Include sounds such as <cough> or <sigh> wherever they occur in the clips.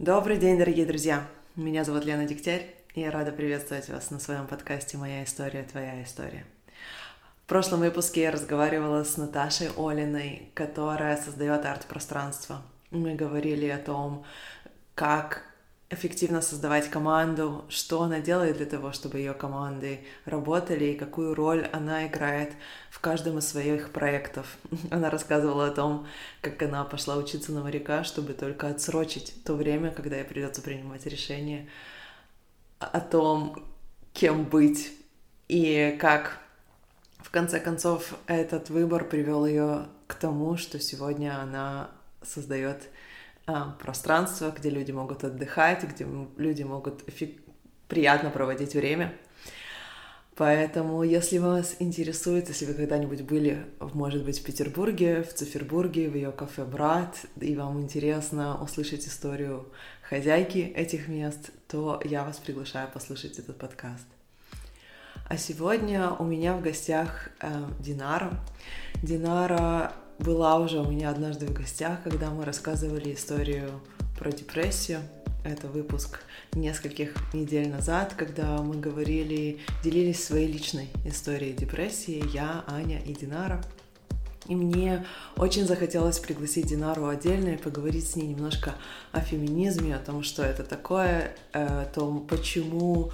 Добрый день, дорогие друзья! Меня зовут Лена Дегтярь, и я рада приветствовать вас на своем подкасте «Моя история, твоя история». В прошлом выпуске я разговаривала с Наташей Олиной, которая создает арт-пространство. Мы говорили о том, как эффективно создавать команду, что она делает для того, чтобы ее команды работали и какую роль она играет в каждом из своих проектов. <laughs> Она рассказывала о том, как она пошла учиться на моряка, чтобы только отсрочить то время, когда ей придется принимать решение о том, кем быть и как в конце концов этот выбор привел ее к тому, что сегодня она создает пространство, где люди могут отдыхать, где люди могут приятно проводить время. Поэтому, если вас интересует, если вы когда-нибудь были, может быть, в Петербурге, в Цифербурге, в ее кафе «Брат», и вам интересно услышать историю хозяйки этих мест, то я вас приглашаю послушать этот подкаст. А сегодня у меня в гостях э, Динара. Динара была уже у меня однажды в гостях, когда мы рассказывали историю про депрессию. Это выпуск нескольких недель назад, когда мы говорили, делились своей личной историей депрессии, я, Аня и Динара. И мне очень захотелось пригласить Динару отдельно и поговорить с ней немножко о феминизме, о том, что это такое, э, о том, почему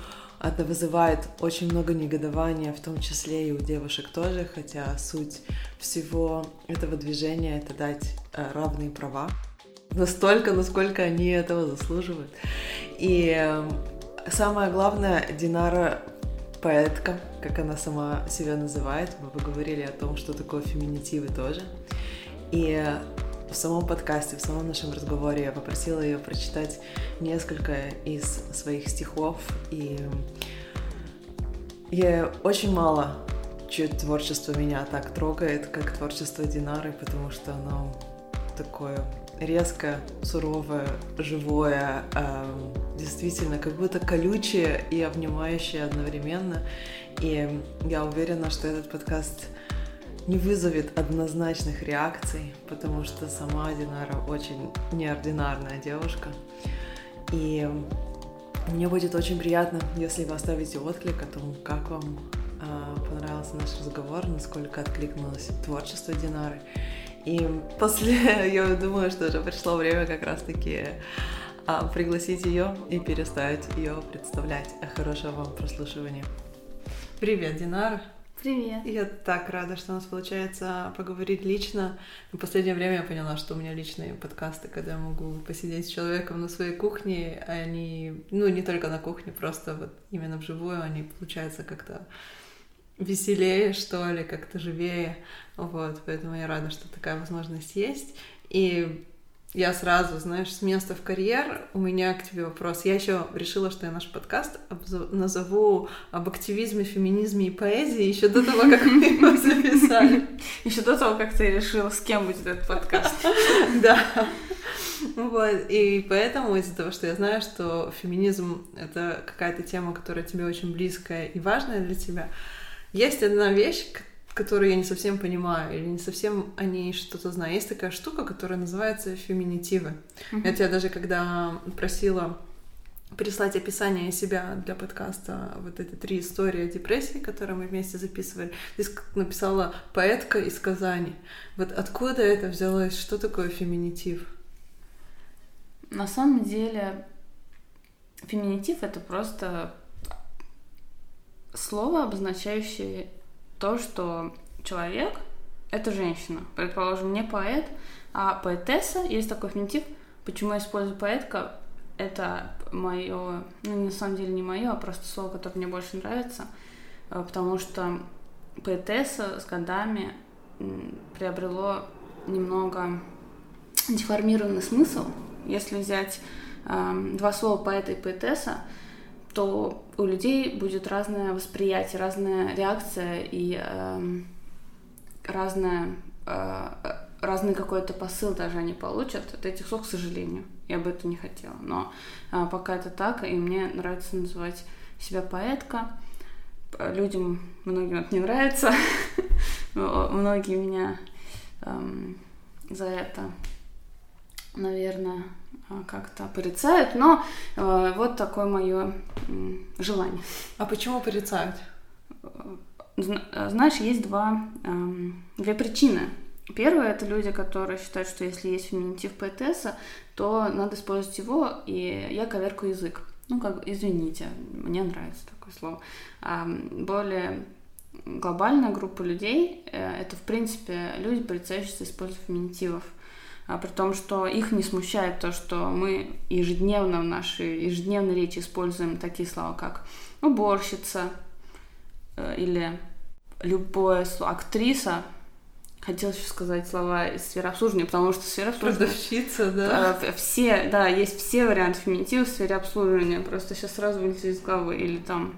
это вызывает очень много негодования, в том числе и у девушек тоже, хотя суть всего этого движения — это дать э, равные права. Настолько, насколько они этого заслуживают. И эм, самое главное, Динара поэтка, как она сама себя называет. Мы поговорили о том, что такое феминитивы тоже. И в самом подкасте, в самом нашем разговоре я попросила ее прочитать несколько из своих стихов, и я очень мало чье творчество меня так трогает, как творчество Динары, потому что оно такое резкое, суровое, живое, э, действительно как будто колючее и обнимающее одновременно. И я уверена, что этот подкаст не вызовет однозначных реакций, потому что сама Динара очень неординарная девушка. И мне будет очень приятно, если вы оставите отклик о том, как вам э, понравился наш разговор, насколько откликнулось творчество Динары. И после, <laughs> я думаю, что уже пришло время как раз-таки а, пригласить ее и перестать ее представлять. Хорошего вам прослушивания. Привет, Динара. Привет. Я так рада, что у нас получается поговорить лично. В последнее время я поняла, что у меня личные подкасты, когда я могу посидеть с человеком на своей кухне, они, ну, не только на кухне, просто вот именно вживую, они получаются как-то веселее, что ли, как-то живее. Вот, поэтому я рада, что такая возможность есть. И я сразу, знаешь, с места в карьер, у меня к тебе вопрос. Я еще решила, что я наш подкаст назову об активизме, феминизме и поэзии еще до того, как мы его записали. Еще до того, как ты решила, с кем будет этот подкаст. <laughs> Да. Вот. И поэтому из-за того, что я знаю, что феминизм — это какая-то тема, которая тебе очень близкая и важная для тебя, есть одна вещь, которую я не совсем понимаю или не совсем о ней что-то знаю. Есть такая штука, которая называется феминитивы. Mm-hmm. Я тебя даже когда просила прислать описание себя для подкаста, вот эти три истории о депрессии, которые мы вместе записывали. Ты написала «поэтка из Казани». Вот откуда это взялось? Что такое феминитив? На самом деле феминитив — это просто слово, обозначающее то, что человек — это женщина. Предположим, не поэт, а поэтесса. Есть такой феминитив. Почему я использую поэтка? Это мое, ну, на самом деле не мое, а просто слово, которое мне больше нравится, э, потому что поэтесса с годами приобрело немного деформированный смысл. Если взять э, два слова поэта и поэтесса, то у людей будет разное восприятие, разная реакция и э, разная, э, разный какой-то посыл даже они получат от этих слов, к сожалению. Я бы это не хотела. Но э, пока это так, и мне нравится называть себя поэтка. Людям многим это не нравится. <laughs> Многие меня эм, за это, наверное, как-то порицают, но э, вот такое мое э, желание. А почему порицают? Знаешь, есть два, э, две причины. Первое это люди, которые считают, что если есть феминитив поэтесса, то надо использовать его, и я коверку язык. Ну, как, извините, мне нравится такое слово. А более глобальная группа людей э, это, в принципе, люди, порицающиеся использовать феминитивов а при том, что их не смущает то, что мы ежедневно в нашей ежедневной речи используем такие слова, как уборщица э, или любое слово актриса. Хотелось еще сказать слова из сферы обслуживания, потому что сфера обслуживания... Продавщица, да. Э, все, да, есть все варианты феминитива в сфере обслуживания. Просто сейчас сразу вылетит из головы. Или там...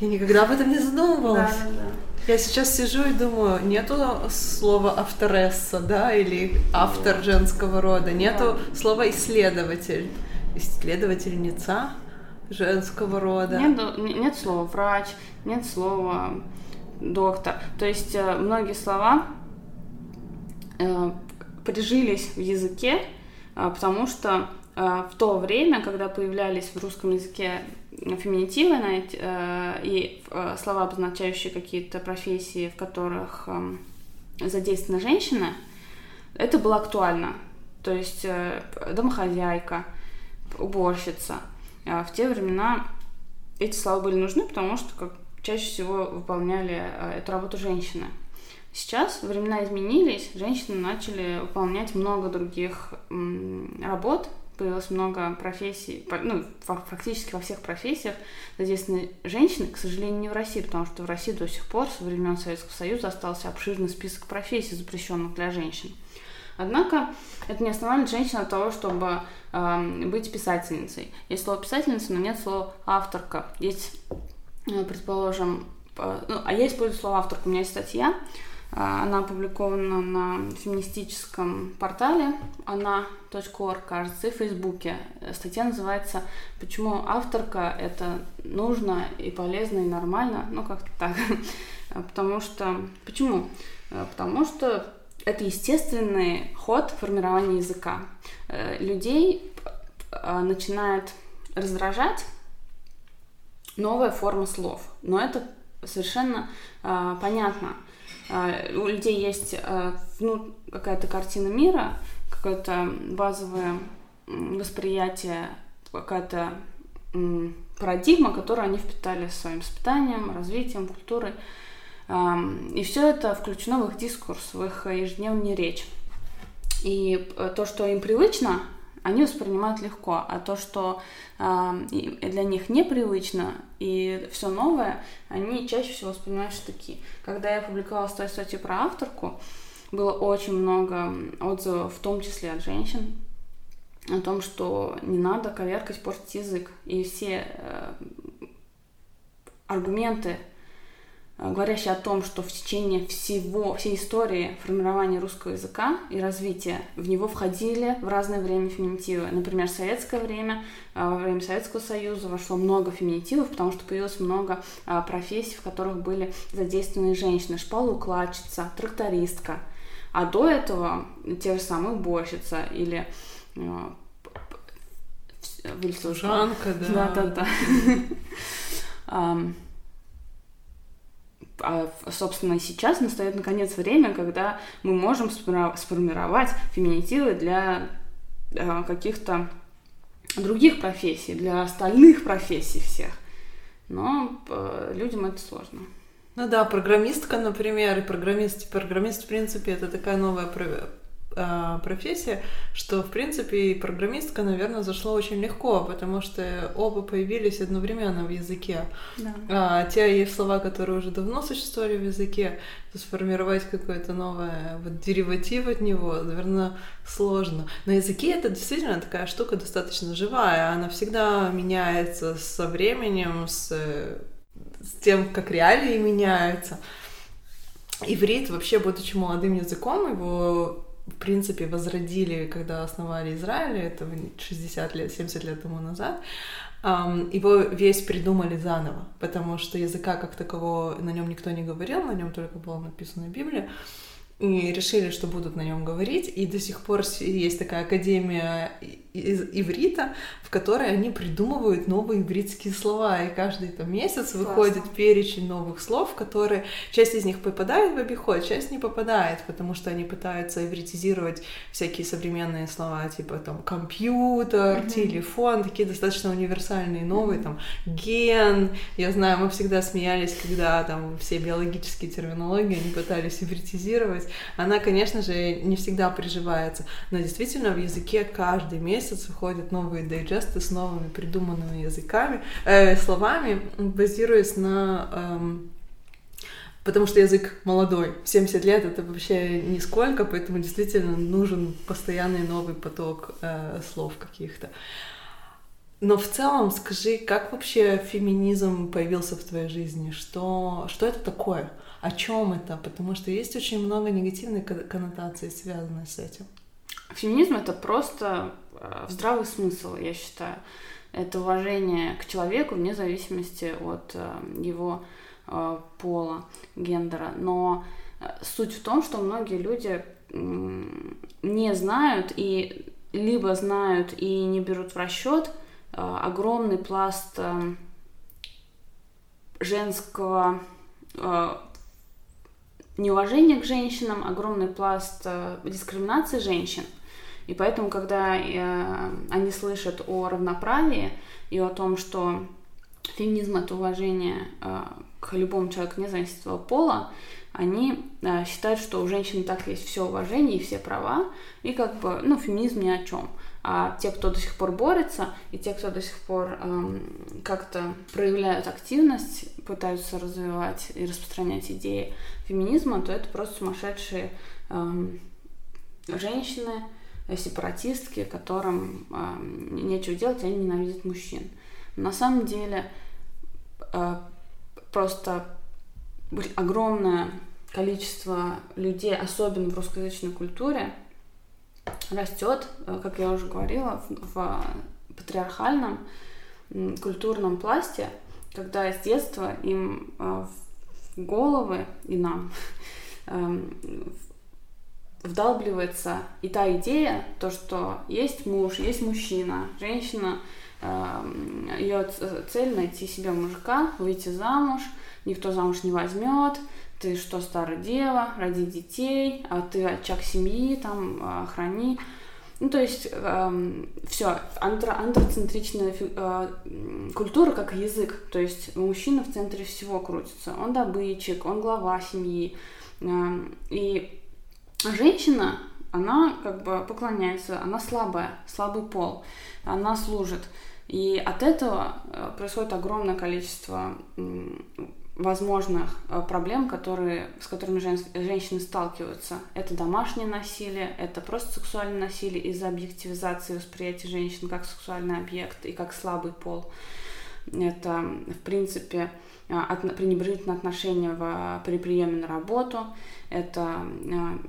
Я никогда об этом не задумывалась. Да, да, да. Я сейчас сижу и думаю, нету слова авторесса, да, или автор женского рода, нету да. слова исследователь, исследовательница женского рода. Нет, нет слова врач, нет слова доктор. То есть э, многие слова э, прижились в языке, э, потому что в то время, когда появлялись в русском языке феминитивы э, и э, слова, обозначающие какие-то профессии, в которых э, задействована женщина, это было актуально. То есть э, домохозяйка, уборщица. А в те времена эти слова были нужны, потому что как, чаще всего выполняли э, эту работу женщины. Сейчас времена изменились, женщины начали выполнять много других работ, появилось много профессий, ну, фактически во всех профессиях задействованы женщины, к сожалению, не в России, потому что в России до сих пор со времен Советского Союза остался обширный список профессий, запрещенных для женщин. Однако это не останавливает женщин от того, чтобы э, быть писательницей. Есть слово писательница, но нет слова авторка. Есть, э, предположим, э, ну, а я использую слово авторка. У меня есть статья, она опубликована на феминистическом портале она.орг, кажется, и в Фейсбуке. Статья называется «Почему авторка – это нужно и полезно и нормально?» Ну, как-то так. <laughs> Потому что... Почему? Потому что это естественный ход формирования языка. Э, людей а, начинает раздражать новая форма слов. Но это совершенно э, понятно – а, у людей есть а, ну, какая-то картина мира, какое-то базовое восприятие, какая-то парадигма, которую они впитали своим воспитанием, развитием, культурой. И все это включено в их дискурс, в их ежедневную речь. И э, то, что им привычно, они воспринимают легко, а то, что э, для них непривычно и все новое, они чаще всего воспринимают штыки. Когда я публиковала свою статью про авторку, было очень много отзывов, в том числе от женщин, о том, что не надо коверкать, портить язык. И все э, аргументы говорящий о том, что в течение всего, всей истории формирования русского языка и развития в него входили в разное время феминитивы. Например, в советское время, э, во время Советского Союза вошло много феминитивов, потому что появилось много э, профессий, в которых были задействованы женщины. Шпалоукладчица, трактористка. А до этого те же самые уборщица или Служанка, да. Да-да-да. <laughs> а, собственно, сейчас настает наконец время, когда мы можем сформировать феминитивы для а, каких-то других профессий, для остальных профессий всех. Но а, людям это сложно. Ну да, программистка, например, и программист, программист, в принципе, это такая новая профессия, что, в принципе, и программистка, наверное, зашла очень легко, потому что оба появились одновременно в языке. Да. А, те есть слова, которые уже давно существовали в языке, то сформировать какое-то новое вот, дериватив от него, наверное, сложно. На языке это действительно такая штука достаточно живая, она всегда меняется со временем, с, с тем, как реалии меняются. Иврит, вообще, будучи молодым языком, его в принципе, возродили, когда основали Израиль, это 60 лет, 70 лет тому назад, его весь придумали заново, потому что языка как такового на нем никто не говорил, на нем только была написана Библия. и решили, что будут на нем говорить, и до сих пор есть такая академия из иврита, в которой они придумывают новые ивритские слова, и каждый там месяц Классно. выходит перечень новых слов, которые часть из них попадает в обиход, часть не попадает, потому что они пытаются ивритизировать всякие современные слова, типа там компьютер, mm-hmm. телефон, такие достаточно универсальные новые, mm-hmm. там ген. Я знаю, мы всегда смеялись, когда там все биологические терминологии они пытались ивритизировать. Она, конечно же, не всегда приживается, но действительно в языке каждый месяц месяц выходят новые дайджесты с новыми придуманными языками, э, словами, базируясь на... Эм, потому что язык молодой, 70 лет это вообще нисколько, поэтому действительно нужен постоянный новый поток э, слов каких-то. Но в целом скажи, как вообще феминизм появился в твоей жизни? Что, что это такое? О чем это? Потому что есть очень много негативной коннотации, связанной с этим. Феминизм это просто э, здравый смысл, я считаю. Это уважение к человеку вне зависимости от э, его э, пола, гендера. Но суть в том, что многие люди не знают и либо знают и не берут в расчет огромный пласт женского неуважения к женщинам, огромный пласт дискриминации женщин – и поэтому, когда э, они слышат о равноправии и о том, что феминизм это уважение э, к любому человеку, независимо от его пола, они э, считают, что у женщин так есть все уважение и все права, и как бы, ну, феминизм ни о чем. А те, кто до сих пор борется, и те, кто до сих пор эм, как-то проявляют активность, пытаются развивать и распространять идеи феминизма, то это просто сумасшедшие эм, женщины, сепаратистки, которым э, нечего делать, они ненавидят мужчин. На самом деле э, просто огромное количество людей, особенно в русскоязычной культуре, растет, э, как я уже говорила, в, в патриархальном культурном пласте, когда с детства им э, в головы и нам <laughs> эм, вдалбливается и та идея, то, что есть муж, есть мужчина, женщина, эм, ее цель найти себе мужика, выйти замуж, никто замуж не возьмет, ты что, старая дева, роди детей, а ты очаг семьи, там, охрани. Ну, то есть, эм, все, антро, антроцентричная э, культура как язык, то есть мужчина в центре всего крутится, он добытчик, он глава семьи, э, и женщина, она как бы поклоняется, она слабая, слабый пол, она служит. И от этого э, происходит огромное количество возможных э, проблем, которые, с которыми жен, женщины сталкиваются. Это домашнее насилие, это просто сексуальное насилие из-за объективизации восприятия женщин как сексуальный объект и как слабый пол. Это, в принципе, от, пренебрежительное отношение в, при приеме на работу, это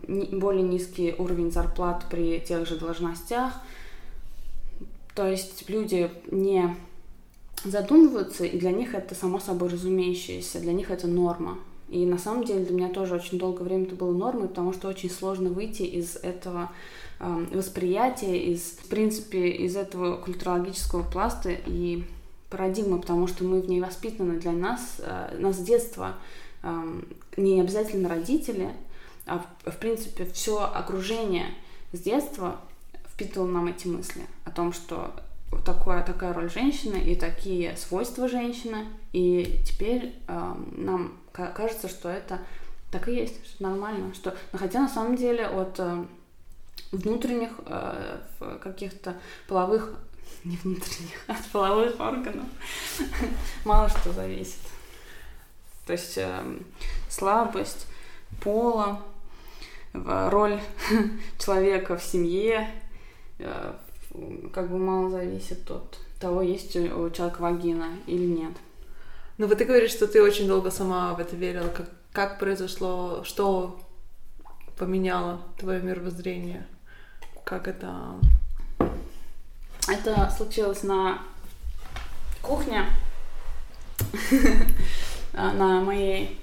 э, более низкий уровень зарплат при тех же должностях. То есть люди не задумываются, и для них это само собой разумеющееся, для них это норма. И на самом деле для меня тоже очень долгое время это было нормой, потому что очень сложно выйти из этого э, восприятия, из, в принципе, из этого культурологического пласта и парадигмы, потому что мы в ней воспитаны для нас, э, нас с детства не обязательно родители, а в, в принципе все окружение с детства впитывало нам эти мысли о том, что такое, такая роль женщины и такие свойства женщины, и теперь э, нам кажется, что это так и есть, что нормально, что, но хотя на самом деле от э, внутренних э, каких-то половых не внутренних, <laughs> от половых органов мало что зависит. То есть э, слабость пола, роль <laughs> человека в семье, э, как бы мало зависит от того, есть у человека вагина или нет. Ну вот ты говоришь, что ты очень долго сама в это верила. Как, как произошло, что поменяло твое мировоззрение? Как это... Это случилось на кухне. А, на моей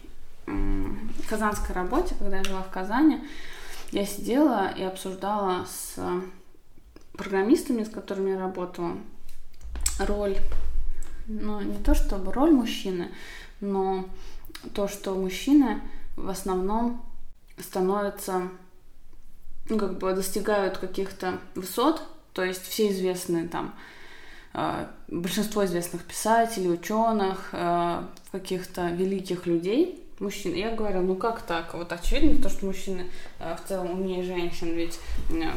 казанской работе, когда я жила в Казани, я сидела и обсуждала с программистами, с которыми я работала, роль, ну, не то чтобы роль мужчины, но то, что мужчины в основном становятся, ну, как бы достигают каких-то высот, то есть все известные там, э, большинство известных писателей, ученых, э, каких-то великих людей, мужчин. Я говорю, ну как так? Вот очевидно то, что мужчины э, в целом умнее женщин. Ведь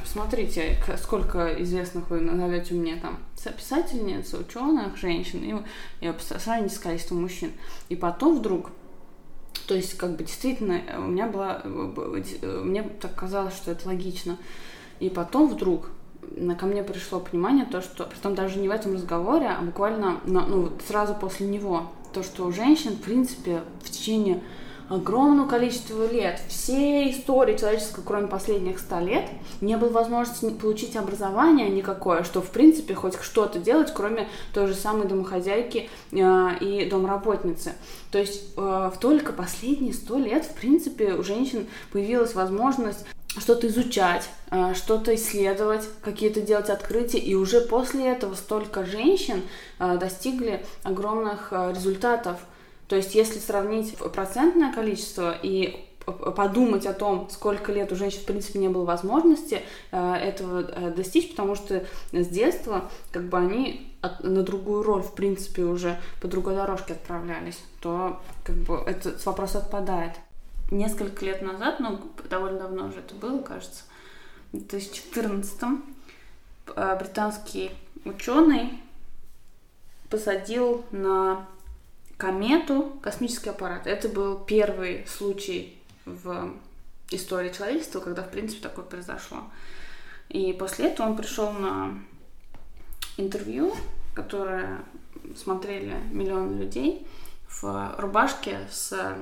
посмотрите, сколько известных вы назовете мне там писательниц, ученых, женщин, и, и сравните с количеством мужчин. И потом вдруг то есть, как бы действительно, у меня была, мне так казалось, что это логично. И потом вдруг ко мне пришло понимание то, что, притом даже не в этом разговоре, а буквально ну, вот сразу после него, то, что у женщин, в принципе, в течение огромного количества лет, всей истории человеческой, кроме последних ста лет, не было возможности получить образование никакое, что, в принципе, хоть что-то делать, кроме той же самой домохозяйки э, и домработницы. То есть э, только последние сто лет, в принципе, у женщин появилась возможность что-то изучать, э, что-то исследовать, какие-то делать открытия. И уже после этого столько женщин э, достигли огромных э, результатов. То есть если сравнить процентное количество и подумать о том, сколько лет у женщин, в принципе, не было возможности этого достичь, потому что с детства как бы они на другую роль, в принципе, уже по другой дорожке отправлялись, то как бы этот вопрос отпадает несколько лет назад, ну, довольно давно уже это было, кажется, в 2014 э, британский ученый посадил на комету космический аппарат. Это был первый случай в истории человечества, когда, в принципе, такое произошло. И после этого он пришел на интервью, которое смотрели миллионы людей в рубашке с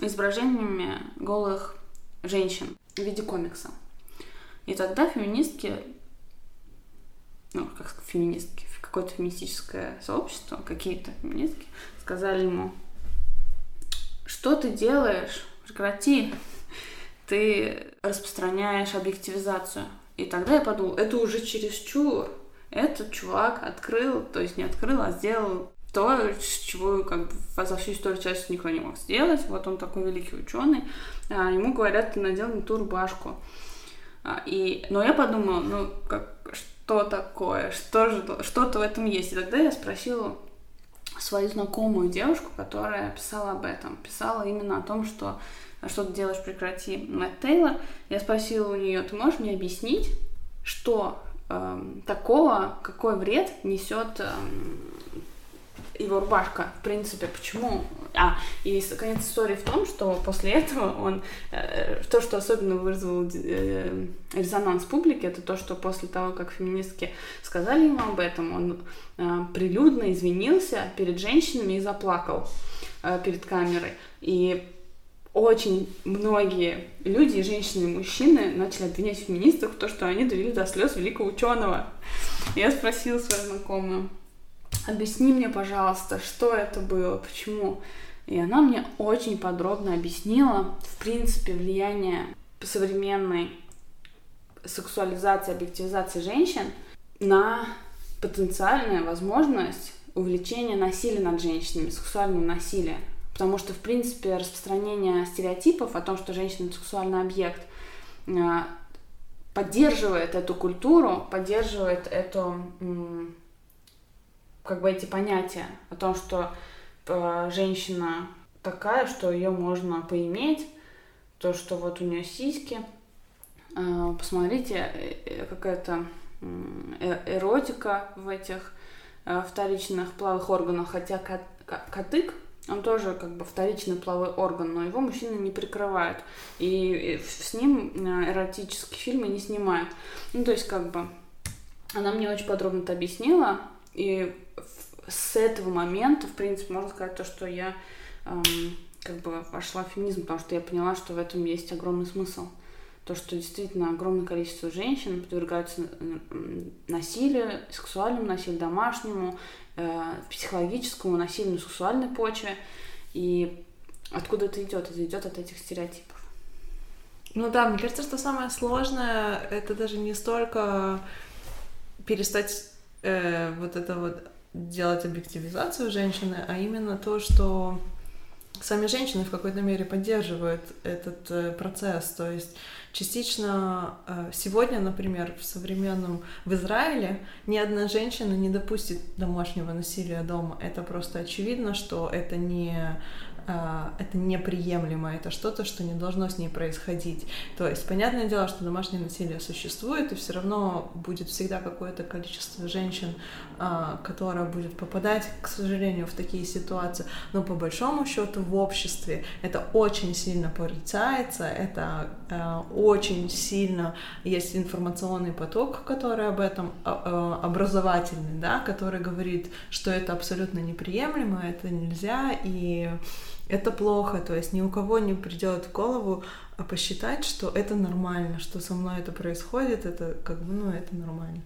изображениями голых женщин в виде комикса. И тогда феминистки, ну, как феминистки, какое-то феминистическое сообщество, какие-то феминистки, сказали ему, что ты делаешь, прекрати, ты распространяешь объективизацию. И тогда я подумала, это уже чересчур. Этот чувак открыл, то есть не открыл, а сделал то, чего как бы за всю историю человечества никто не мог сделать. Вот он такой великий ученый. А, ему говорят, ты надел не ту рубашку. А, и, но я подумала, ну, как, что такое, что же, что-то в этом есть. И тогда я спросила свою знакомую девушку, которая писала об этом. Писала именно о том, что что ты делаешь, прекрати, Мэтт Тейлор. Я спросила у нее, ты можешь мне объяснить, что э, такого, какой вред несет э, его рубашка, в принципе, почему... А, и конец истории в том, что после этого он... Э, то, что особенно вызвало э, резонанс публики, это то, что после того, как феминистки сказали ему об этом, он э, прилюдно извинился перед женщинами и заплакал перед камерой. И очень многие люди, и женщины, и мужчины, начали обвинять феминистов в том, что они довели до слез великого ученого. Я спросила свою знакомую, объясни мне, пожалуйста, что это было, почему. И она мне очень подробно объяснила, в принципе, влияние современной сексуализации, объективизации женщин на потенциальную возможность увлечения насилия над женщинами, сексуального насилия. Потому что, в принципе, распространение стереотипов о том, что женщина — сексуальный объект, э, поддерживает эту культуру, поддерживает эту как бы эти понятия о том, что э, женщина такая, что ее можно поиметь, то, что вот у нее сиськи. Э, посмотрите, э, э какая-то э, эротика в этих э, вторичных половых органах, хотя кот, котык, он тоже как бы вторичный половой орган, но его мужчины не прикрывают. И с ним эротические фильмы не снимают. Ну, то есть, как бы, она мне очень подробно это объяснила, и с этого момента, в принципе, можно сказать то, что я эм, как бы вошла в феминизм, потому что я поняла, что в этом есть огромный смысл. То, что действительно огромное количество женщин подвергаются насилию, сексуальному насилию, домашнему, э, психологическому насилию на сексуальной почве. И Откуда это идет? Это идет от этих стереотипов. Ну да, мне кажется, что самое сложное это даже не столько перестать э, вот это вот делать объективизацию женщины, а именно то, что сами женщины в какой-то мере поддерживают этот э, процесс. То есть частично э, сегодня, например, в современном в Израиле ни одна женщина не допустит домашнего насилия дома. Это просто очевидно, что это не это неприемлемо, это что-то, что не должно с ней происходить. То есть, понятное дело, что домашнее насилие существует, и все равно будет всегда какое-то количество женщин, а, которое будет попадать, к сожалению, в такие ситуации. Но по большому счету в обществе это очень сильно порицается, это а, очень сильно есть информационный поток, который об этом образовательный, да, который говорит, что это абсолютно неприемлемо, это нельзя, и это плохо, то есть ни у кого не придет в голову а посчитать, что это нормально, что со мной это происходит, это как бы, ну, это нормально.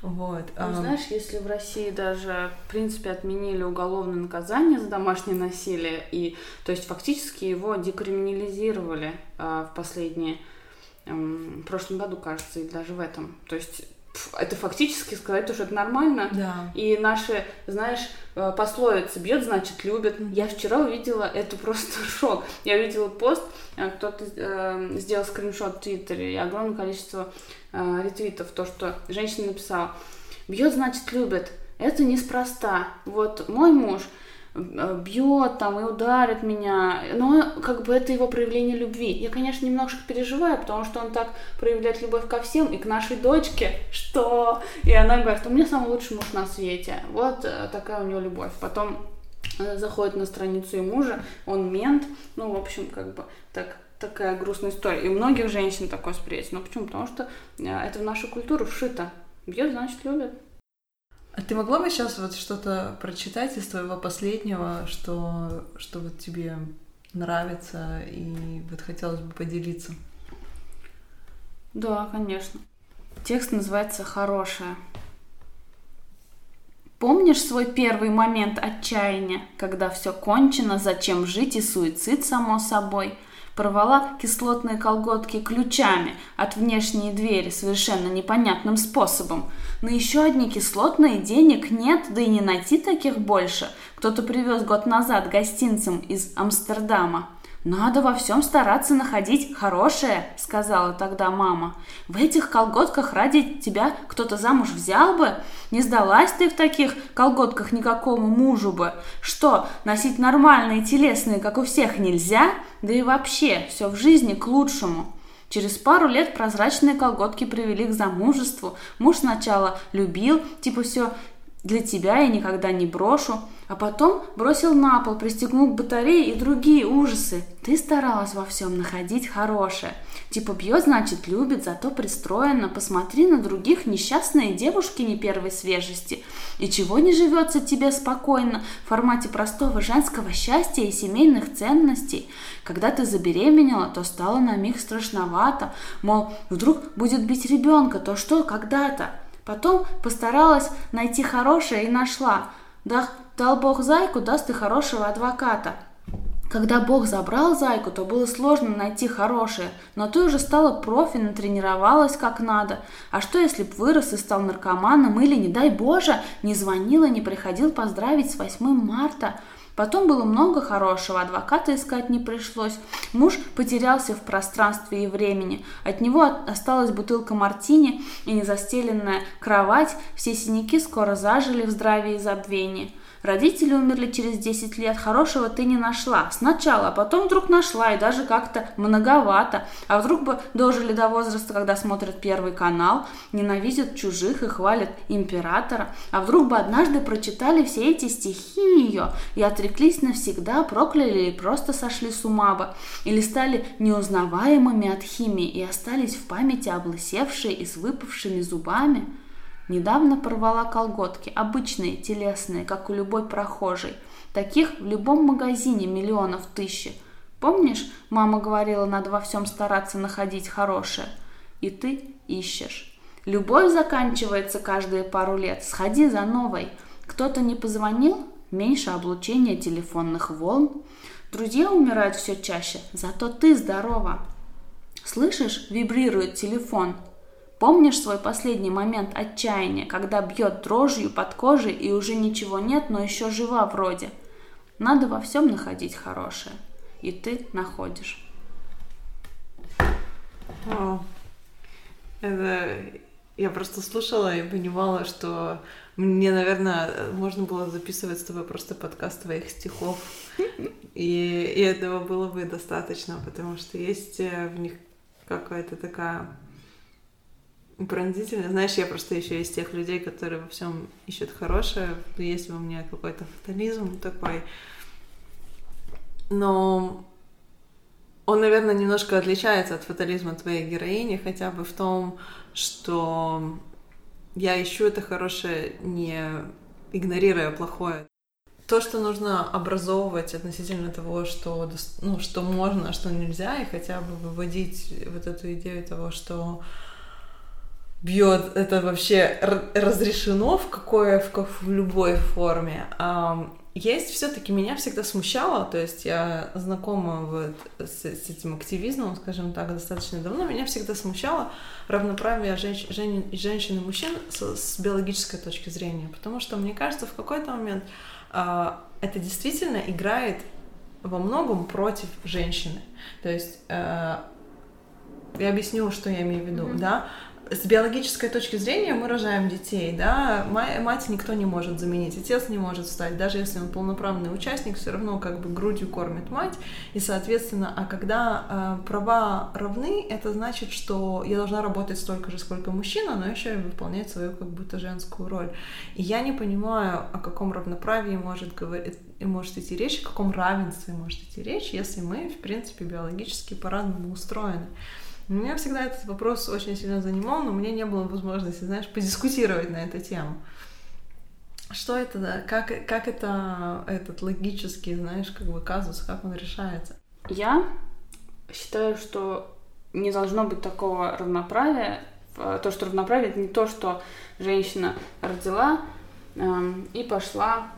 Вот. Ну, знаешь, если в России даже, в принципе, отменили уголовное наказание за домашнее насилие, и, то есть, фактически его декриминализировали э, в последние, в прошлом году, кажется, и даже в этом. То есть это фактически сказать то, что это нормально. Да. И наши, знаешь, э, пословицы бьет, значит, любят. Я вчера увидела это просто <laughs> шок. Я увидела пост, э, кто-то э, сделал скриншот в Твиттере, и огромное количество э, ретвитов, то, что женщина написала. Бьет, значит, любят. Это неспроста. Вот мой муж бьет там и ударит меня, но как бы это его проявление любви. Я, конечно, немножко переживаю, потому что он так проявляет любовь ко всем и к нашей дочке, <laughs> что... И она говорит, у меня самый лучший муж на свете. Вот э, такая у него любовь. Потом э, заходит на страницу и мужа, он мент, ну, в общем, как бы так такая грустная история. И у многих женщин такое восприятие. Ну почему? Потому что это в нашу культуру вшито. Бьет, значит, любят. А ты могла бы сейчас вот что-то прочитать из твоего последнего, что, что вот тебе нравится и вот хотелось бы поделиться? Да, конечно. Текст называется «Хорошая». Помнишь свой первый момент отчаяния, когда все кончено, зачем жить и суицид само собой – порвала кислотные колготки ключами от внешней двери совершенно непонятным способом. На еще одни кислотные денег нет, да и не найти таких больше. Кто-то привез год назад гостинцам из Амстердама. «Надо во всем стараться находить хорошее», — сказала тогда мама. «В этих колготках ради тебя кто-то замуж взял бы? Не сдалась ты в таких колготках никакому мужу бы? Что, носить нормальные телесные, как у всех, нельзя? Да и вообще, все в жизни к лучшему». Через пару лет прозрачные колготки привели к замужеству. Муж сначала любил, типа все для тебя я никогда не брошу, а потом бросил на пол, пристегнул к батарее и другие ужасы. Ты старалась во всем находить хорошее. Типа бьет, значит любит, зато пристроена. Посмотри на других несчастные девушки не первой свежести. И чего не живется тебе спокойно в формате простого женского счастья и семейных ценностей. Когда ты забеременела, то стало на миг страшновато. Мол, вдруг будет бить ребенка, то что когда-то? Потом постаралась найти хорошее и нашла. Да, дал Бог зайку, даст и хорошего адвоката. Когда Бог забрал зайку, то было сложно найти хорошее, но ты уже стала профи, натренировалась как надо. А что, если б вырос и стал наркоманом или, не дай Боже, не звонил и не приходил поздравить с 8 марта? Потом было много хорошего, адвоката искать не пришлось. Муж потерялся в пространстве и времени. От него осталась бутылка мартини и незастеленная кровать. Все синяки скоро зажили в здравии и забвении. Родители умерли через 10 лет, хорошего ты не нашла. Сначала, а потом вдруг нашла, и даже как-то многовато. А вдруг бы дожили до возраста, когда смотрят Первый канал, ненавидят чужих и хвалят императора. А вдруг бы однажды прочитали все эти стихи ее и отреклись навсегда, прокляли или просто сошли с ума бы. Или стали неузнаваемыми от химии и остались в памяти облысевшие и с выпавшими зубами. Недавно порвала колготки, обычные, телесные, как у любой прохожей. Таких в любом магазине миллионов тысячи. Помнишь, мама говорила, надо во всем стараться находить хорошее? И ты ищешь. Любовь заканчивается каждые пару лет. Сходи за новой. Кто-то не позвонил? Меньше облучения телефонных волн. Друзья умирают все чаще, зато ты здорова. Слышишь, вибрирует телефон. Помнишь свой последний момент отчаяния, когда бьет дрожью под кожей и уже ничего нет, но еще жива вроде? Надо во всем находить хорошее. И ты находишь. О, это я просто слушала и понимала, что мне, наверное, можно было записывать с тобой просто подкаст твоих стихов. И, и этого было бы достаточно, потому что есть э, в них какая-то такая пронзительная. Знаешь, я просто еще из тех людей, которые во всем ищут хорошее. Есть во мне какой-то фатализм такой. Но он, наверное, немножко отличается от фатализма твоей героини, хотя бы в том, что я ищу это хорошее, не игнорируя плохое. То, что нужно образовывать относительно того, что, ну, что можно, а что нельзя, и хотя бы выводить вот эту идею того, что бьет, это вообще разрешено в какой, в, в любой форме. Есть все-таки меня всегда смущало, то есть я знакома вот с, с этим активизмом, скажем так, достаточно давно, меня всегда смущало равноправие женщ, жен, женщин и мужчин с, с биологической точки зрения, потому что мне кажется, в какой-то момент э, это действительно играет во многом против женщины. То есть э, я объясню, что я имею в виду, mm-hmm. да с биологической точки зрения мы рожаем детей, да, мать никто не может заменить, отец не может стать, даже если он полноправный участник, все равно как бы грудью кормит мать, и соответственно, а когда э, права равны, это значит, что я должна работать столько же, сколько мужчина, но еще и выполнять свою как будто женскую роль. И я не понимаю, о каком равноправии может говорить может идти речь, о каком равенстве может идти речь, если мы, в принципе, биологически по-разному устроены. Меня всегда этот вопрос очень сильно занимал, но меня не было возможности, знаешь, подискутировать на эту тему. Что это, да? Как, как это, этот логический, знаешь, как бы казус, как он решается? Я считаю, что не должно быть такого равноправия. То, что равноправие, это не то, что женщина родила э, и пошла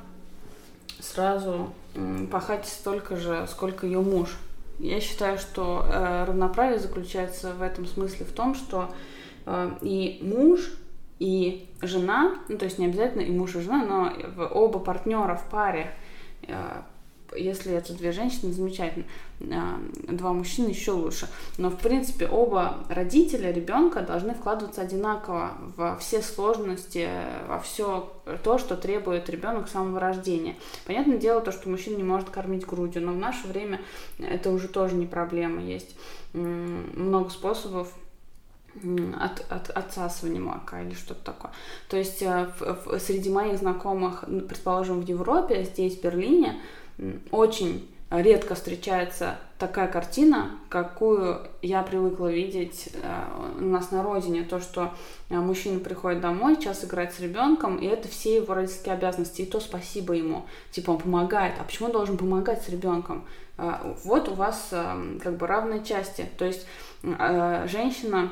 сразу э, пахать столько же, сколько ее муж. Я считаю, что э, равноправие заключается в этом смысле в том, что э, и муж, и жена, ну то есть не обязательно и муж, и жена, но оба партнера в паре э, если это две женщины, замечательно. А, два мужчины еще лучше. Но, в принципе, оба родителя ребенка должны вкладываться одинаково во все сложности, во все то, что требует ребенок с самого рождения. Понятное дело, то, что мужчина не может кормить грудью, но в наше время это уже тоже не проблема. Есть много способов от, от отсасывания молока или что-то такое. То есть э, в, в, среди моих знакомых, предположим, в Европе, здесь, в Берлине, очень редко встречается такая картина, какую я привыкла видеть э, у нас на родине. То, что э, мужчина приходит домой, час играть с ребенком, и это все его родительские обязанности. И то спасибо ему. Типа он помогает. А почему он должен помогать с ребенком? Э, вот у вас как бы равные части. То есть женщина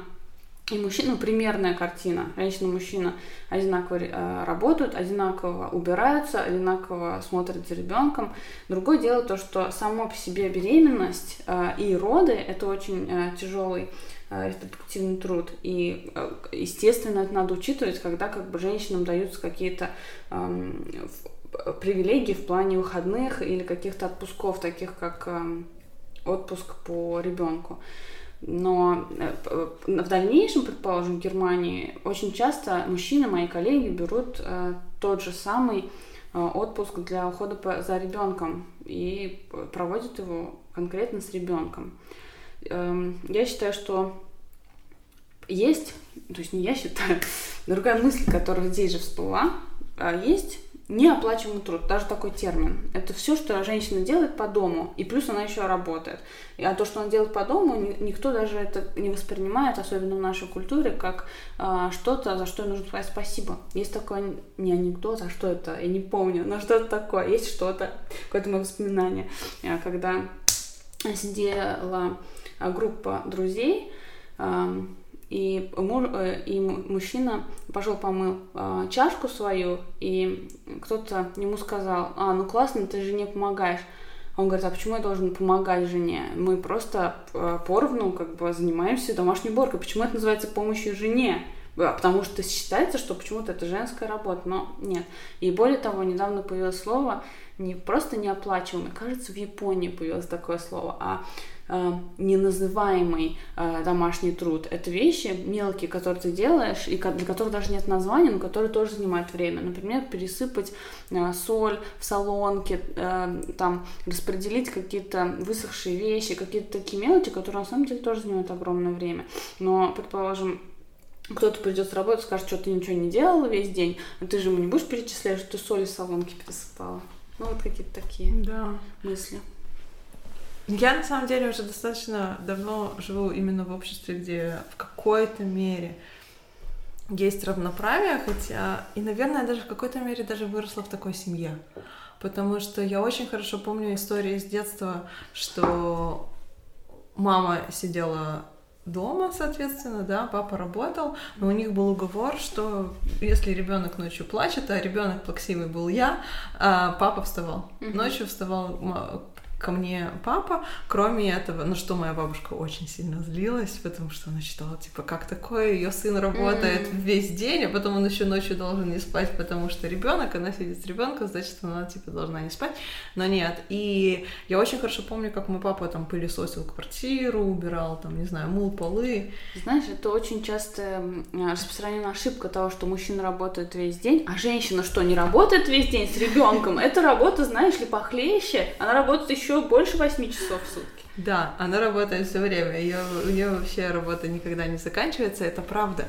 и мужчина, ну, примерная картина. Женщина и мужчина одинаково э, работают, одинаково убираются, одинаково смотрят за ребенком. Другое дело то, что само по себе беременность э, и роды это очень э, тяжелый э, репродуктивный труд. И, э, естественно, это надо учитывать, когда как бы женщинам даются какие-то э, привилегии в плане выходных или каких-то отпусков, таких как э, отпуск по ребенку. Но э, в дальнейшем, предположим, в Германии очень часто мужчины, мои коллеги, берут э, тот же самый э, отпуск для ухода за ребенком и проводят его конкретно с ребенком. Эм, я считаю, что есть, то есть не я считаю, <laughs> другая мысль, которая здесь же всплыла, а есть Неоплачиваемый труд, даже такой термин. Это все, что женщина делает по дому, и плюс она еще работает. А то, что она делает по дому, никто даже это не воспринимает, особенно в нашей культуре, как а, что-то, за что нужно сказать спасибо. Есть такой не анекдот, а что это, я не помню, но что-то такое, есть что-то, какое-то мое воспоминание, а, когда сидела группа друзей, и, муж, э, и мужчина пошел помыл э, чашку свою, и кто-то ему сказал, а, ну классно, ты же не помогаешь. Он говорит, а почему я должен помогать жене? Мы просто э, поровну как бы занимаемся домашней уборкой. Почему это называется помощью жене? Потому что считается, что почему-то это женская работа, но нет. И более того, недавно появилось слово не просто неоплачиваемый, кажется, в Японии появилось такое слово, а э, неназываемый э, домашний труд. Это вещи мелкие, которые ты делаешь, и для которых даже нет названия, но которые тоже занимают время. Например, пересыпать э, соль в солонке, э, там, распределить какие-то высохшие вещи, какие-то такие мелочи, которые на самом деле тоже занимают огромное время. Но, предположим, кто-то придет с работы, скажет, что ты ничего не делала весь день, но ты же ему не будешь перечислять, что ты соль из солонки пересыпала. Ну, вот какие-то такие да. мысли. Я на самом деле уже достаточно давно живу именно в обществе, где в какой-то мере есть равноправие, хотя и, наверное, даже в какой-то мере даже выросла в такой семье. Потому что я очень хорошо помню истории из детства, что мама сидела дома, соответственно, да, папа работал, но у них был уговор, что если ребенок ночью плачет, а ребенок плаксивый был я, а папа вставал. Ночью вставал ко мне папа. Кроме этого, ну что моя бабушка очень сильно злилась, потому что она считала, типа, как такое, ее сын работает mm-hmm. весь день, а потом он еще ночью должен не спать, потому что ребенок, она сидит с ребенком, значит, она типа должна не спать. Но нет. И я очень хорошо помню, как мой папа там пылесосил квартиру, убирал там, не знаю, мыл полы. Знаешь, это очень часто распространенная ошибка того, что мужчина работает весь день, а женщина что, не работает весь день с ребенком? Это работа, знаешь ли, похлеще. Она работает еще еще больше 8 часов в сутки. Да, она работает все время. Ее, у нее вообще работа никогда не заканчивается, это правда.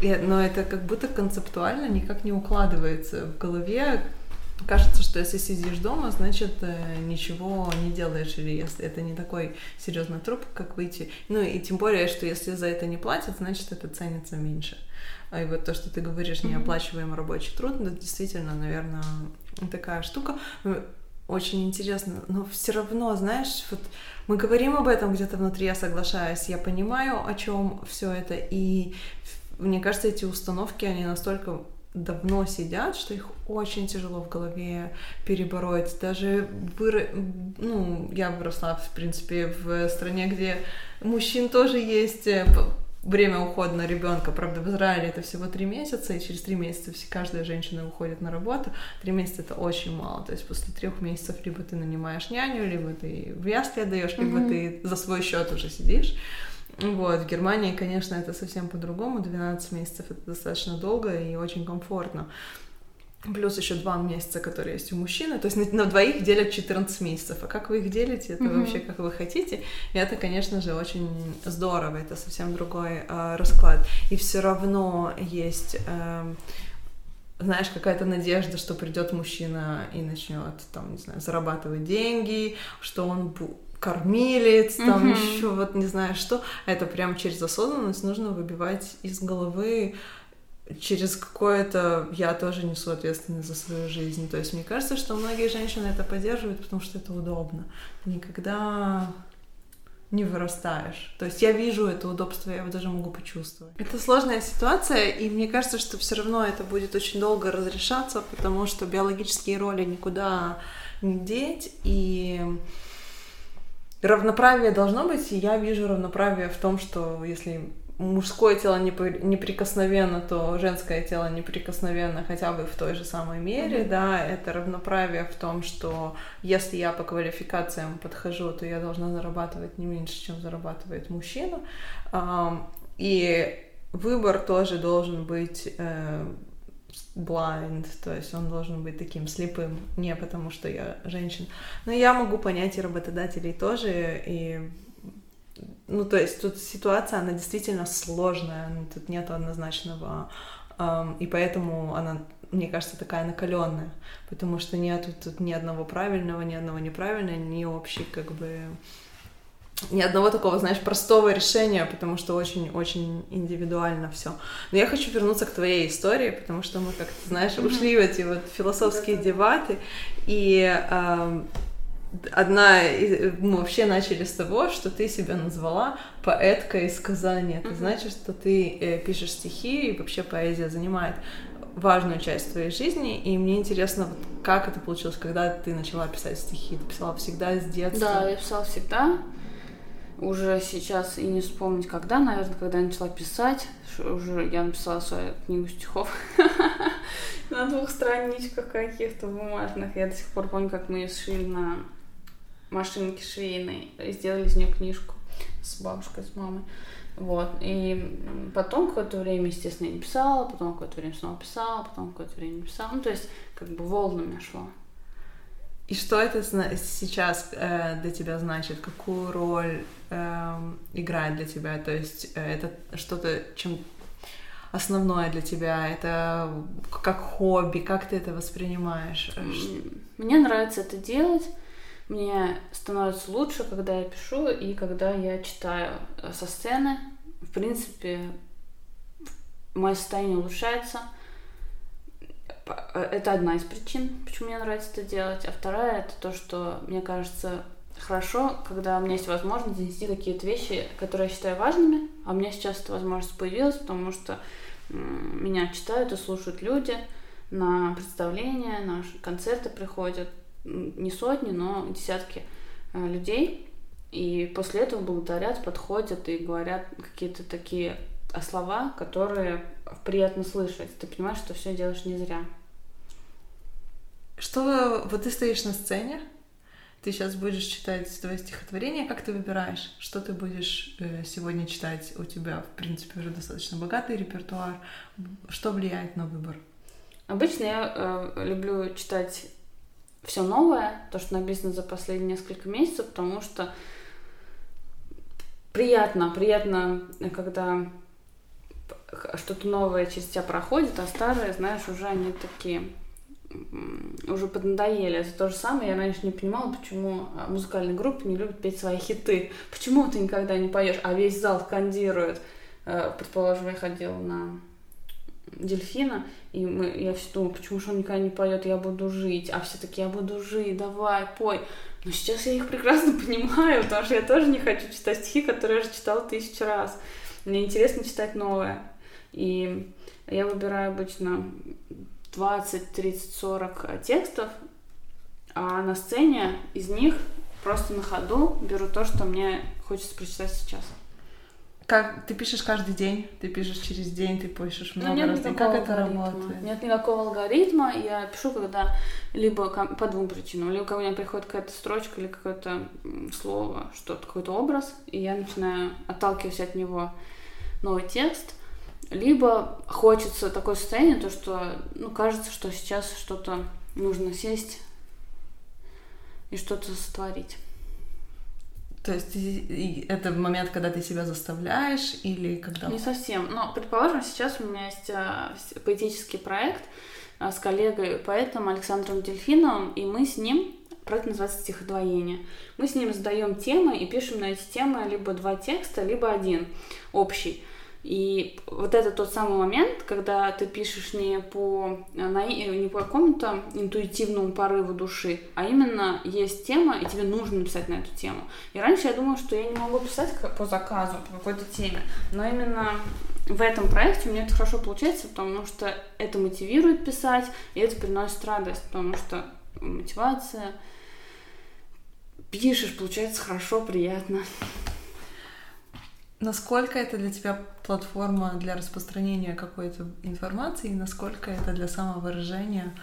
И, но это как будто концептуально никак не укладывается в голове. Кажется, что если сидишь дома, значит э, ничего не делаешь, или если это не такой серьезный труп, как выйти. Ну и тем более, что если за это не платят, значит это ценится меньше. А и вот то, что ты говоришь, неоплачиваемый рабочий труд, это действительно, наверное, такая штука очень интересно, но все равно, знаешь, вот мы говорим об этом где-то внутри, я соглашаюсь, я понимаю, о чем все это, и мне кажется, эти установки, они настолько давно сидят, что их очень тяжело в голове перебороть. Даже выра... ну, я выросла, в принципе, в стране, где мужчин тоже есть э, время ухода на ребенка. Правда, в Израиле это всего три месяца, и через три месяца все, каждая женщина уходит на работу. Три месяца это очень мало. То есть после трех месяцев либо ты нанимаешь няню, либо ты в ясли отдаешь, либо mm-hmm. ты за свой счет уже сидишь. Вот, в Германии, конечно, это совсем по-другому. 12 месяцев это достаточно долго и очень комфортно плюс еще два месяца, которые есть у мужчины. То есть на, на двоих делят 14 месяцев. А как вы их делите, это mm-hmm. вообще как вы хотите. И это, конечно же, очень здорово. Это совсем другой э, расклад. И все равно есть... Э, знаешь, какая-то надежда, что придет мужчина и начнет, там, не знаю, зарабатывать деньги, что он кормилец, там mm-hmm. еще вот не знаю что. Это прям через осознанность нужно выбивать из головы через какое-то я тоже несу ответственность за свою жизнь. То есть мне кажется, что многие женщины это поддерживают, потому что это удобно. Никогда не вырастаешь. То есть я вижу это удобство, я его даже могу почувствовать. Это сложная ситуация, и мне кажется, что все равно это будет очень долго разрешаться, потому что биологические роли никуда не деть, и равноправие должно быть, и я вижу равноправие в том, что если мужское тело неприкосновенно, то женское тело неприкосновенно хотя бы в той же самой мере, mm-hmm. да, это равноправие в том, что если я по квалификациям подхожу, то я должна зарабатывать не меньше, чем зарабатывает мужчина, и выбор тоже должен быть э, blind, то есть он должен быть таким слепым, не потому что я женщина. Но я могу понять и работодателей тоже, и ну, то есть тут ситуация, она действительно сложная, ну, тут нет однозначного, и поэтому она, мне кажется, такая накаленная, потому что нет тут ни одного правильного, ни одного неправильного, ни общей, как бы, ни одного такого, знаешь, простого решения, потому что очень-очень индивидуально все. Но я хочу вернуться к твоей истории, потому что мы как-то, знаешь, ушли в эти вот философские дебаты, и одна, мы вообще начали с того, что ты себя назвала поэткой из Казани. Это mm-hmm. значит, что ты э, пишешь стихи, и вообще поэзия занимает важную часть твоей жизни, и мне интересно, вот, как это получилось, когда ты начала писать стихи? Ты писала всегда с детства? Да, я писала всегда. Уже сейчас и не вспомнить, когда, наверное, когда я начала писать. Уже я написала свою книгу стихов <laughs> на двух страничках каких-то бумажных. Я до сих пор помню, как мы ее сшили на машинке швейной сделали из нее книжку с бабушкой, с мамой. Вот. И потом какое-то время, естественно, я не писала, потом какое-то время снова писала, потом какое-то время не писала. Ну, то есть, как бы волнами шло. И что это сейчас э, для тебя значит? Какую роль э, играет для тебя? То есть э, это что-то, чем основное для тебя? Это как хобби? Как ты это воспринимаешь? Мне нравится это делать. Мне становится лучше, когда я пишу и когда я читаю со сцены. В принципе, мое состояние улучшается. Э, это одна из причин, почему мне нравится это делать. А вторая это то, что мне кажется хорошо, когда у меня есть возможность донести какие-то вещи, которые я считаю важными. А у меня сейчас эта возможность появилась, потому что меня читают и слушают люди на представления, на концерты приходят не сотни, но десятки э, людей. И после этого благодарят, подходят и говорят какие-то такие слова, которые приятно слышать. Ты понимаешь, что все делаешь не зря. Что вот ты стоишь на сцене, ты сейчас будешь читать твое стихотворение, как ты выбираешь, что ты будешь э, сегодня читать? У тебя, в принципе, уже достаточно богатый репертуар. Что влияет на выбор? Обычно я э, люблю читать все новое, то, что написано за последние несколько месяцев, потому что приятно, приятно, когда что-то новое через тебя проходит, а старые, знаешь, уже они такие уже поднадоели. Это то же самое. Я раньше не понимала, почему а, музыкальные группы не любят петь свои хиты. Почему ты никогда не поешь, а весь зал скандирует. Э, предположим, я ходила на дельфина, и мы, я все думаю, почему же он никогда не поет, я буду жить, а все таки я буду жить, давай, пой. Но сейчас я их прекрасно <laughs> понимаю, потому что я тоже не хочу читать стихи, которые я уже читала тысячу раз. Мне интересно читать новое. И я выбираю обычно 20, 30, 40 текстов, а на сцене из них просто на ходу беру то, что мне хочется прочитать сейчас. Как ты пишешь каждый день, ты пишешь через день, ты пишешь много ну, нет раз. Как это работает? Нет никакого алгоритма. Я пишу, когда либо по двум причинам. Либо у меня приходит какая-то строчка или какое-то слово, что-то, какой-то образ, и я начинаю отталкиваться от него новый текст. Либо хочется такое состояние, то что, ну, кажется, что сейчас что-то нужно сесть и что-то сотворить. То есть это момент, когда ты себя заставляешь или когда... Не совсем. Но, предположим, сейчас у меня есть а, поэтический проект а, с коллегой, поэтом Александром Дельфиновым, и мы с ним проект называется «Стиходвоение». Мы с ним задаем темы и пишем на эти темы либо два текста, либо один общий. И вот это тот самый момент, когда ты пишешь не по, не по какому-то интуитивному порыву души, а именно есть тема, и тебе нужно написать на эту тему. И раньше я думала, что я не могу писать по заказу, по какой-то теме, но именно в этом проекте у меня это хорошо получается, потому что это мотивирует писать, и это приносит радость, потому что мотивация, пишешь, получается хорошо, приятно. Насколько это для тебя платформа для распространения какой-то информации, и насколько это для самовыражения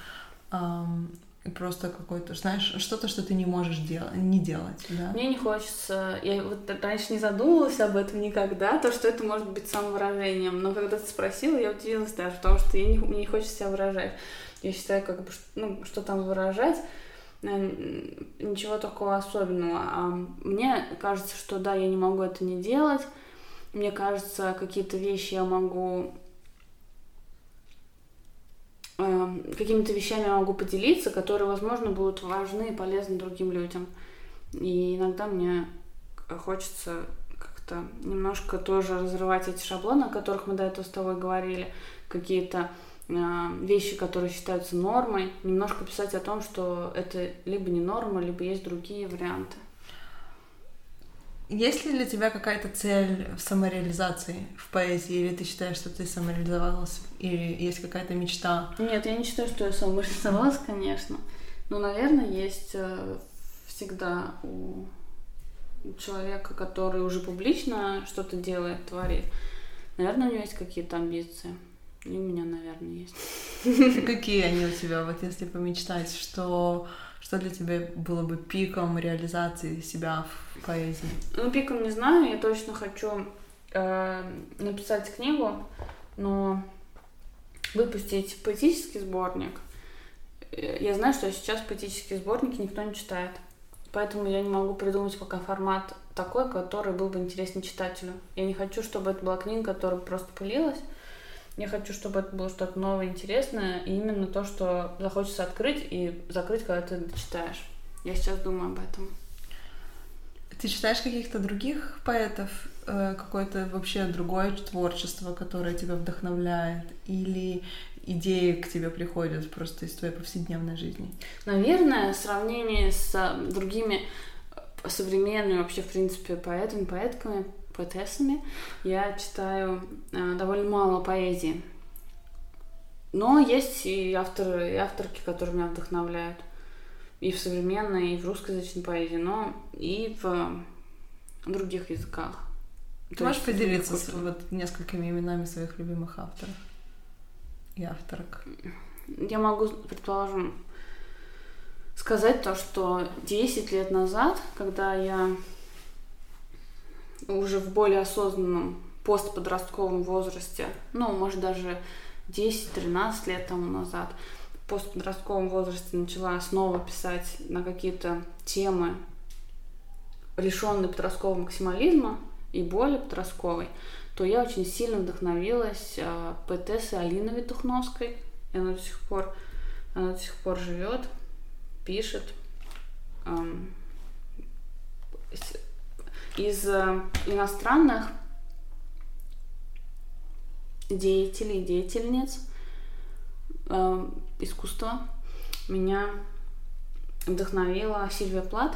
эм, просто какой-то, знаешь, что-то, что ты не можешь делать, не делать, да? Мне не хочется, я вот раньше не задумывалась об этом никогда, то, что это может быть самовыражением, но когда ты спросила, я удивилась даже, потому что я не, мне не хочется себя выражать. Я считаю, как бы, ну, что там выражать, ничего такого особенного. А мне кажется, что да, я не могу это не делать, мне кажется, какие-то вещи я могу э, какими-то вещами я могу поделиться, которые, возможно, будут важны и полезны другим людям. И иногда мне хочется как-то немножко тоже разрывать эти шаблоны, о которых мы до этого с тобой говорили, какие-то э, вещи, которые считаются нормой, немножко писать о том, что это либо не норма, либо есть другие варианты. Есть ли для тебя какая-то цель в самореализации в поэзии, или ты считаешь, что ты самореализовалась, или есть какая-то мечта? Нет, я не считаю, что я самореализовалась, конечно. Но, наверное, есть э, всегда у человека, который уже публично что-то делает, творит, наверное, у него есть какие-то амбиции. И у меня, наверное, есть. Какие они у тебя, вот если помечтать, что что для тебя было бы пиком реализации себя в поэзии? Ну, пиком не знаю, я точно хочу э, написать книгу, но выпустить поэтический сборник. Э, я знаю, что сейчас поэтические сборники никто не читает. Поэтому я не могу придумать пока формат такой, который был бы интересен читателю. Я не хочу, чтобы это была книга, которая просто пылилась. Я хочу, чтобы это было что-то новое, интересное, и именно то, что захочется открыть и закрыть, когда ты читаешь. Я сейчас думаю об этом. Ты читаешь каких-то других поэтов, э, какое-то вообще другое творчество, которое тебя вдохновляет, или идеи к тебе приходят просто из твоей повседневной жизни? Наверное, в сравнении с другими э, современными вообще, в принципе, поэтами, поэтками, поэтессами, я читаю э, довольно мало поэзии. Но есть и авторы, и авторки, которые меня вдохновляют. И в современной, и в русскоязычной поэзии, но и в других языках. Ты можешь поделиться с, вот несколькими именами своих любимых авторов и авторок? Я могу, предположим, сказать то, что 10 лет назад, когда я уже в более осознанном постподростковом возрасте, ну, может, даже 10-13 лет тому назад, в постподростковом возрасте начала снова писать на какие-то темы, лишенные подросткового максимализма и более подростковой, то я очень сильно вдохновилась э, поэтессой Алиной Витухновской. Она до сих пор, она до сих пор живет, пишет. Эм, из э, иностранных деятелей, деятельниц э, искусства меня вдохновила Сильвия Плат,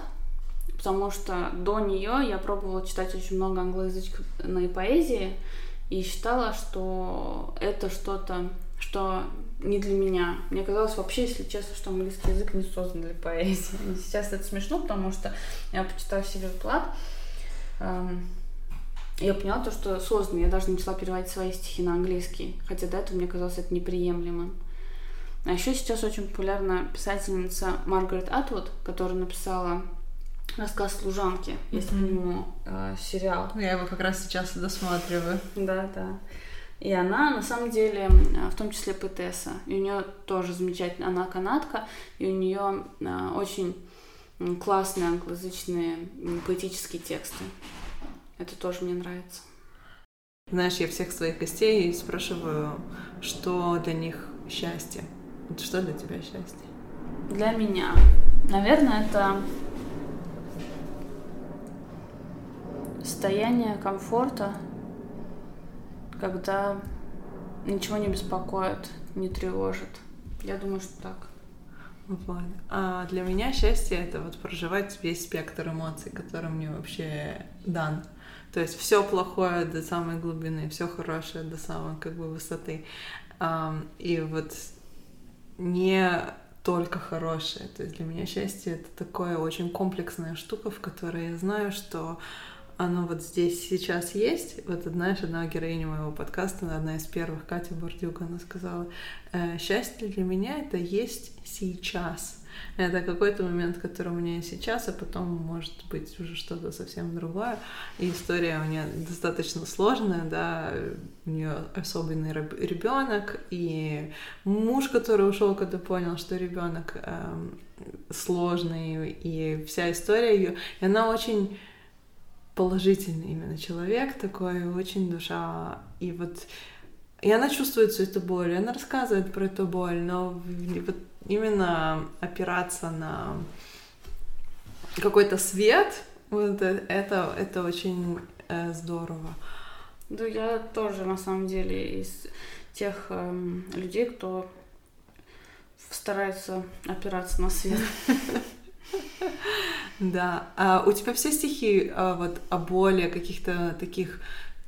потому что до нее я пробовала читать очень много англоязычной поэзии и считала, что это что-то, что не для меня. Мне казалось вообще, если честно, что английский язык не создан для поэзии. Сейчас это смешно, потому что я почитала Сильвию Плат, я поняла то, что сложно. Я даже начала переводить свои стихи на английский, хотя до этого мне казалось это неприемлемым. А еще сейчас очень популярна писательница Маргарет Атвуд, которая написала рассказ служанки. Есть mm-hmm. по нему э, сериал. Я его как раз сейчас досматриваю. Да, да. И она, на самом деле, в том числе поэтесса. И у нее тоже замечательная, она канадка, и у нее э, очень классные англоязычные поэтические тексты. Это тоже мне нравится. Знаешь, я всех своих гостей спрашиваю, что для них счастье. Что для тебя счастье? Для меня, наверное, это состояние комфорта, когда ничего не беспокоит, не тревожит. Я думаю, что так. Вот. А для меня счастье это вот проживать весь спектр эмоций, который мне вообще дан. То есть все плохое до самой глубины, все хорошее до самой как бы высоты. И вот не только хорошее. То есть для меня счастье это такое очень комплексная штука, в которой я знаю, что оно вот здесь сейчас есть. Вот, знаешь, одна героиня моего подкаста, одна из первых, Катя Бордюк, она сказала, «Э, счастье для меня это есть сейчас. Это какой-то момент, который у меня сейчас, а потом может быть уже что-то совсем другое. И история у нее достаточно сложная, да, у нее особенный ребенок, и муж, который ушел, когда понял, что ребенок эм, сложный, и вся история ее, и она очень положительный именно человек такой, очень душа. И вот и она чувствует всю эту боль, и она рассказывает про эту боль, но вот именно опираться на какой-то свет, вот это, это очень э, здорово. Да, я тоже на самом деле из тех э, людей, кто старается опираться на свет. <laughs> Да. А у тебя все стихи а, вот о боли, о каких-то таких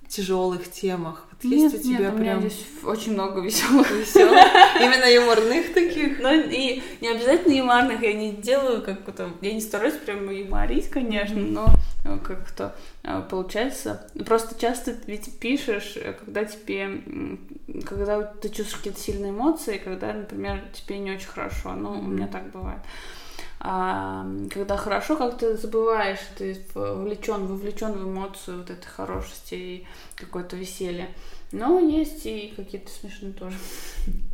тяжелых темах? Вот нет, есть у тебя нет, у меня прям здесь очень много веселых. веселых, именно юморных таких? Ну и не обязательно юморных, я не делаю как-то, я не стараюсь прям юморить, конечно, но э, как-то э, получается. Просто часто ведь пишешь, э, когда тебе, когда ты чувствуешь какие-то сильные эмоции, когда, например, тебе не очень хорошо. Ну, у меня так бывает. А, когда хорошо, как ты забываешь, ты вовлечен, вовлечен в эмоцию вот этой хорошести и какое-то веселье. Но есть и какие-то смешные тоже.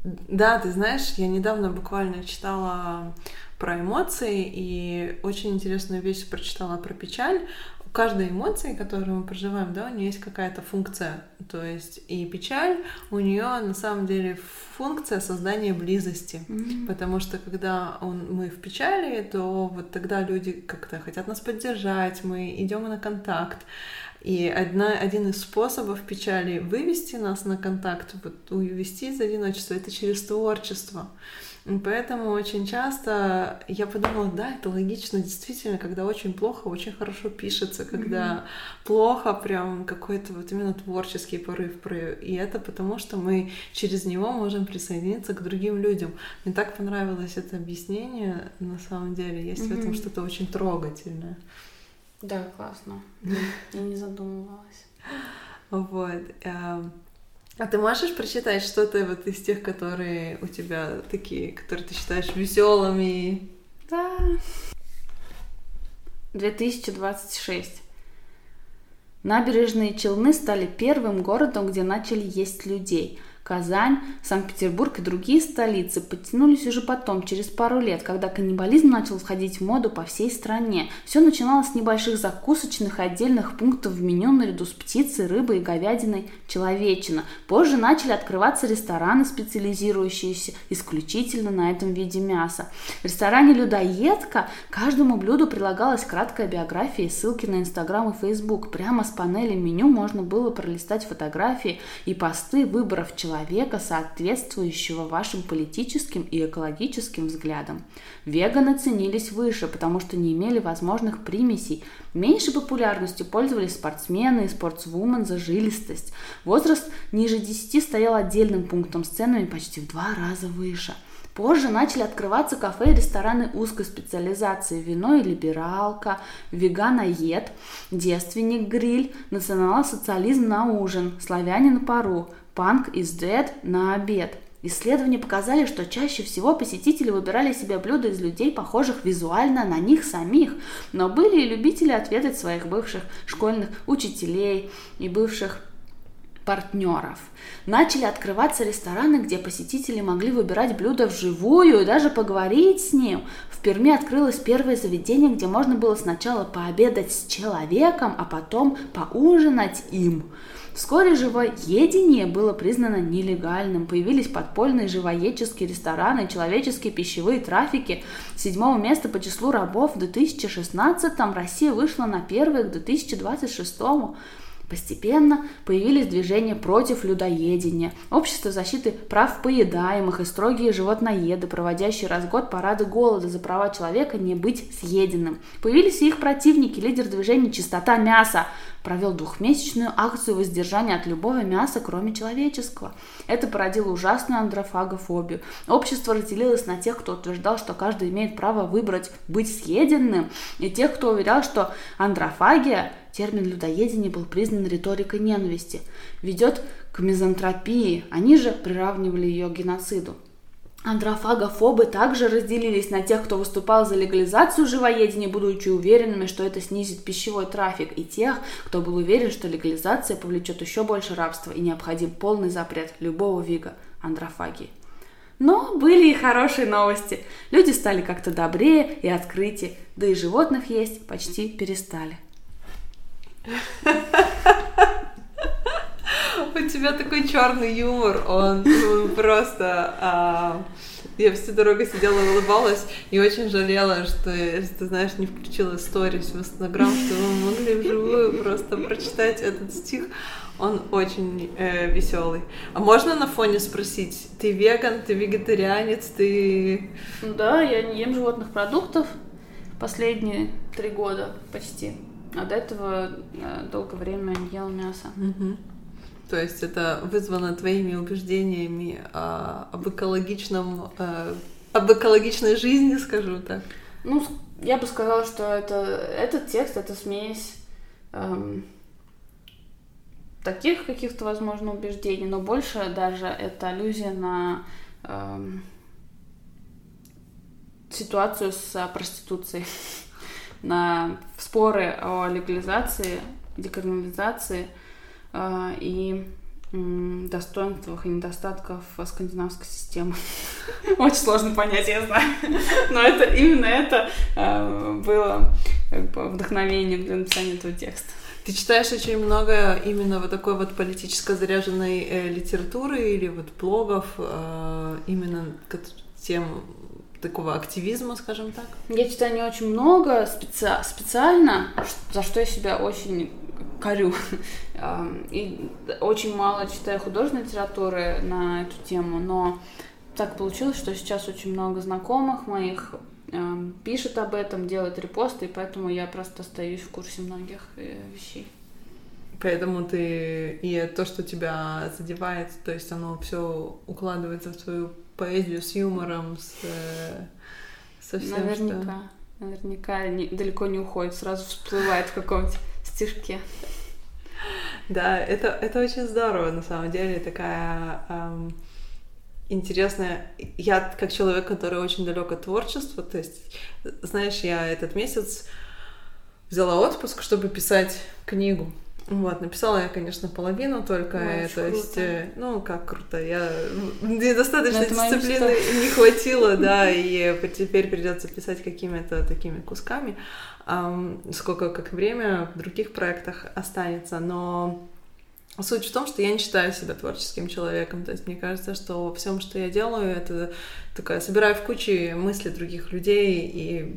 Да, ты знаешь, я недавно буквально читала про эмоции и очень интересную вещь прочитала про печаль. У каждой эмоции, которую мы проживаем, да, у нее есть какая-то функция. То есть и печаль у нее на самом деле функция создания близости. М. Потому что когда он, мы в печали, то вот тогда люди как-то хотят нас поддержать, мы идем на контакт. И одна, один из способов печали вывести нас на контакт, вот увести из одиночества, это через творчество. И Поэтому очень часто я подумала, да, это логично, действительно, когда очень плохо, очень хорошо пишется, когда плохо, прям какой-то вот именно творческий порыв. И это потому, что мы через него можем присоединиться к другим людям. Мне так понравилось это объяснение, на самом деле, есть в этом что-то очень трогательное. Да, классно. <laughs> Я не задумывалась. Вот. А ты можешь прочитать что-то вот из тех, которые у тебя такие, которые ты считаешь веселыми? Да. 2026. Набережные Челны стали первым городом, где начали есть людей. Казань, Санкт-Петербург и другие столицы подтянулись уже потом, через пару лет, когда каннибализм начал входить в моду по всей стране. Все начиналось с небольших закусочных и отдельных пунктов в меню наряду с птицей, рыбой и говядиной человечина. Позже начали открываться рестораны, специализирующиеся исключительно на этом виде мяса. В ресторане «Людоедка» каждому блюду прилагалась краткая биография и ссылки на Инстаграм и Фейсбук. Прямо с панели меню можно было пролистать фотографии и посты выборов человека, соответствующего вашим политическим и экологическим взглядам. Веганы ценились выше, потому что не имели возможных примесей. Меньшей популярностью пользовались спортсмены и спортсвумен за жилистость. Возраст ниже 10 стоял отдельным пунктом с ценами почти в два раза выше. Позже начали открываться кафе и рестораны узкой специализации. Вино и либералка, веганоед, девственник гриль, национал-социализм на ужин, славяне на пару, панк is dead на обед. Исследования показали, что чаще всего посетители выбирали себе блюда из людей, похожих визуально на них самих. Но были и любители отведать своих бывших школьных учителей и бывших партнеров. Начали открываться рестораны, где посетители могли выбирать блюда вживую и даже поговорить с ним. В Перми открылось первое заведение, где можно было сначала пообедать с человеком, а потом поужинать им. Вскоре живоедение было признано нелегальным. Появились подпольные живоедческие рестораны, человеческие пищевые трафики. Седьмого места по числу рабов в 2016 Россия вышла на первое к 2026 Постепенно появились движения против людоедения, общество защиты прав поедаемых и строгие животноеды, проводящие раз в год парады голода за права человека не быть съеденным. Появились и их противники, лидер движения «Чистота мяса», провел двухмесячную акцию воздержания от любого мяса, кроме человеческого. Это породило ужасную андрофагофобию. Общество разделилось на тех, кто утверждал, что каждый имеет право выбрать быть съеденным, и тех, кто уверял, что андрофагия термин людоедения был признан риторикой ненависти, ведет к мизантропии, они же приравнивали ее к геноциду. Андрофагофобы также разделились на тех, кто выступал за легализацию живоедения, будучи уверенными, что это снизит пищевой трафик, и тех, кто был уверен, что легализация повлечет еще больше рабства и необходим полный запрет любого вида андрофагии. Но были и хорошие новости. Люди стали как-то добрее и открытие, да и животных есть почти перестали. <laughs> У тебя такой черный юмор, он, он просто... а, я всю дорогу сидела улыбалась и очень жалела, что, ты знаешь, не включила сторис в Инстаграм, что мы могли вживую просто прочитать этот стих. Он очень э, веселый. А можно на фоне спросить, ты веган, ты вегетарианец, ты... Да, я не ем животных продуктов. последние три года почти. А до этого э, долгое время не ела мясо. Угу. То есть это вызвано твоими убеждениями о, об экологичном, э, об экологичной жизни, скажу так. Ну, я бы сказала, что это этот текст это смесь эм, таких каких-то, возможно, убеждений, но больше даже это аллюзия на эм, ситуацию с проституцией, на споры о легализации, декриминализации э, и достоинствах и недостатков скандинавской системы. <laughs> Очень сложно понять, я знаю. Но это именно это э, было вдохновением для написания этого текста. Ты читаешь очень много именно вот такой вот политически заряженной э, литературы или вот блогов, э, именно тем такого активизма, скажем так? Я читаю не очень много специ... специально, за что я себя очень корю. <laughs> И очень мало читаю художественной литературы на эту тему, но так получилось, что сейчас очень много знакомых моих пишет об этом, делает репосты, и поэтому я просто остаюсь в курсе многих э, вещей. Поэтому ты и то, что тебя задевает, то есть оно все укладывается в твою поэзию с юмором, с, э, со всем, Наверняка. Что... Наверняка не, далеко не уходит, сразу всплывает в каком-нибудь стишке. Да, это, это очень здорово, на самом деле, такая эм, интересная... Я как человек, который очень далек от творчества, то есть, знаешь, я этот месяц взяла отпуск, чтобы писать книгу. Вот, написала я, конечно, половину только, Ой, то круто. есть, э, ну, как круто, я недостаточно дисциплины <laughs> не хватило, <laughs> да, и теперь придется писать какими-то такими кусками, сколько как время в других проектах останется, но Суть в том, что я не считаю себя творческим человеком. То есть мне кажется, что во всем, что я делаю, это такая собираю в куче мысли других людей и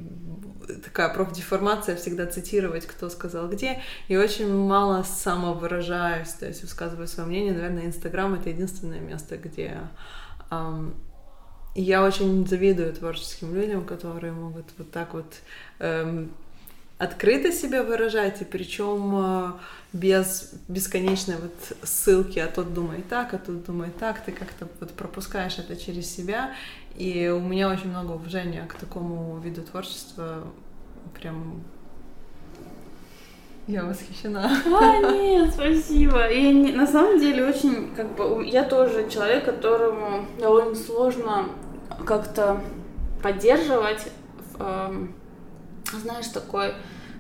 такая профдеформация всегда цитировать, кто сказал где, и очень мало самовыражаюсь, то есть высказываю свое мнение. Наверное, Инстаграм — это единственное место, где эм, я очень завидую творческим людям, которые могут вот так вот эм, открыто себя выражать, и причем э, без бесконечной вот ссылки, а тот думает так, а тот думает так, ты как-то вот пропускаешь это через себя, и у меня очень много уважения к такому виду творчества. Прям я восхищена. А, нет, спасибо. И не, на самом деле очень, как бы, я тоже человек, которому довольно сложно как-то поддерживать, э, знаешь, такой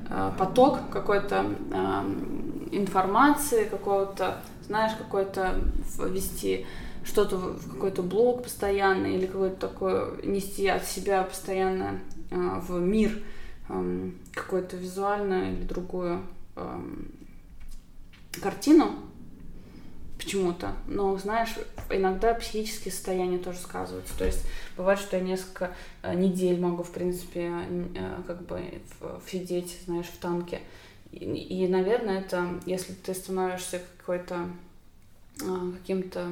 э, поток какой-то э, информации, какого-то, знаешь, какой-то вести что-то в какой-то блог постоянно или какой-то такой нести от себя постоянно э, в мир э, какую-то визуальную или другую э, картину почему-то. Но, знаешь, иногда психические состояния тоже сказываются. То есть бывает, что я несколько э, недель могу, в принципе, э, как бы сидеть, знаешь, в танке. И, и, наверное, это, если ты становишься какой-то а, каким-то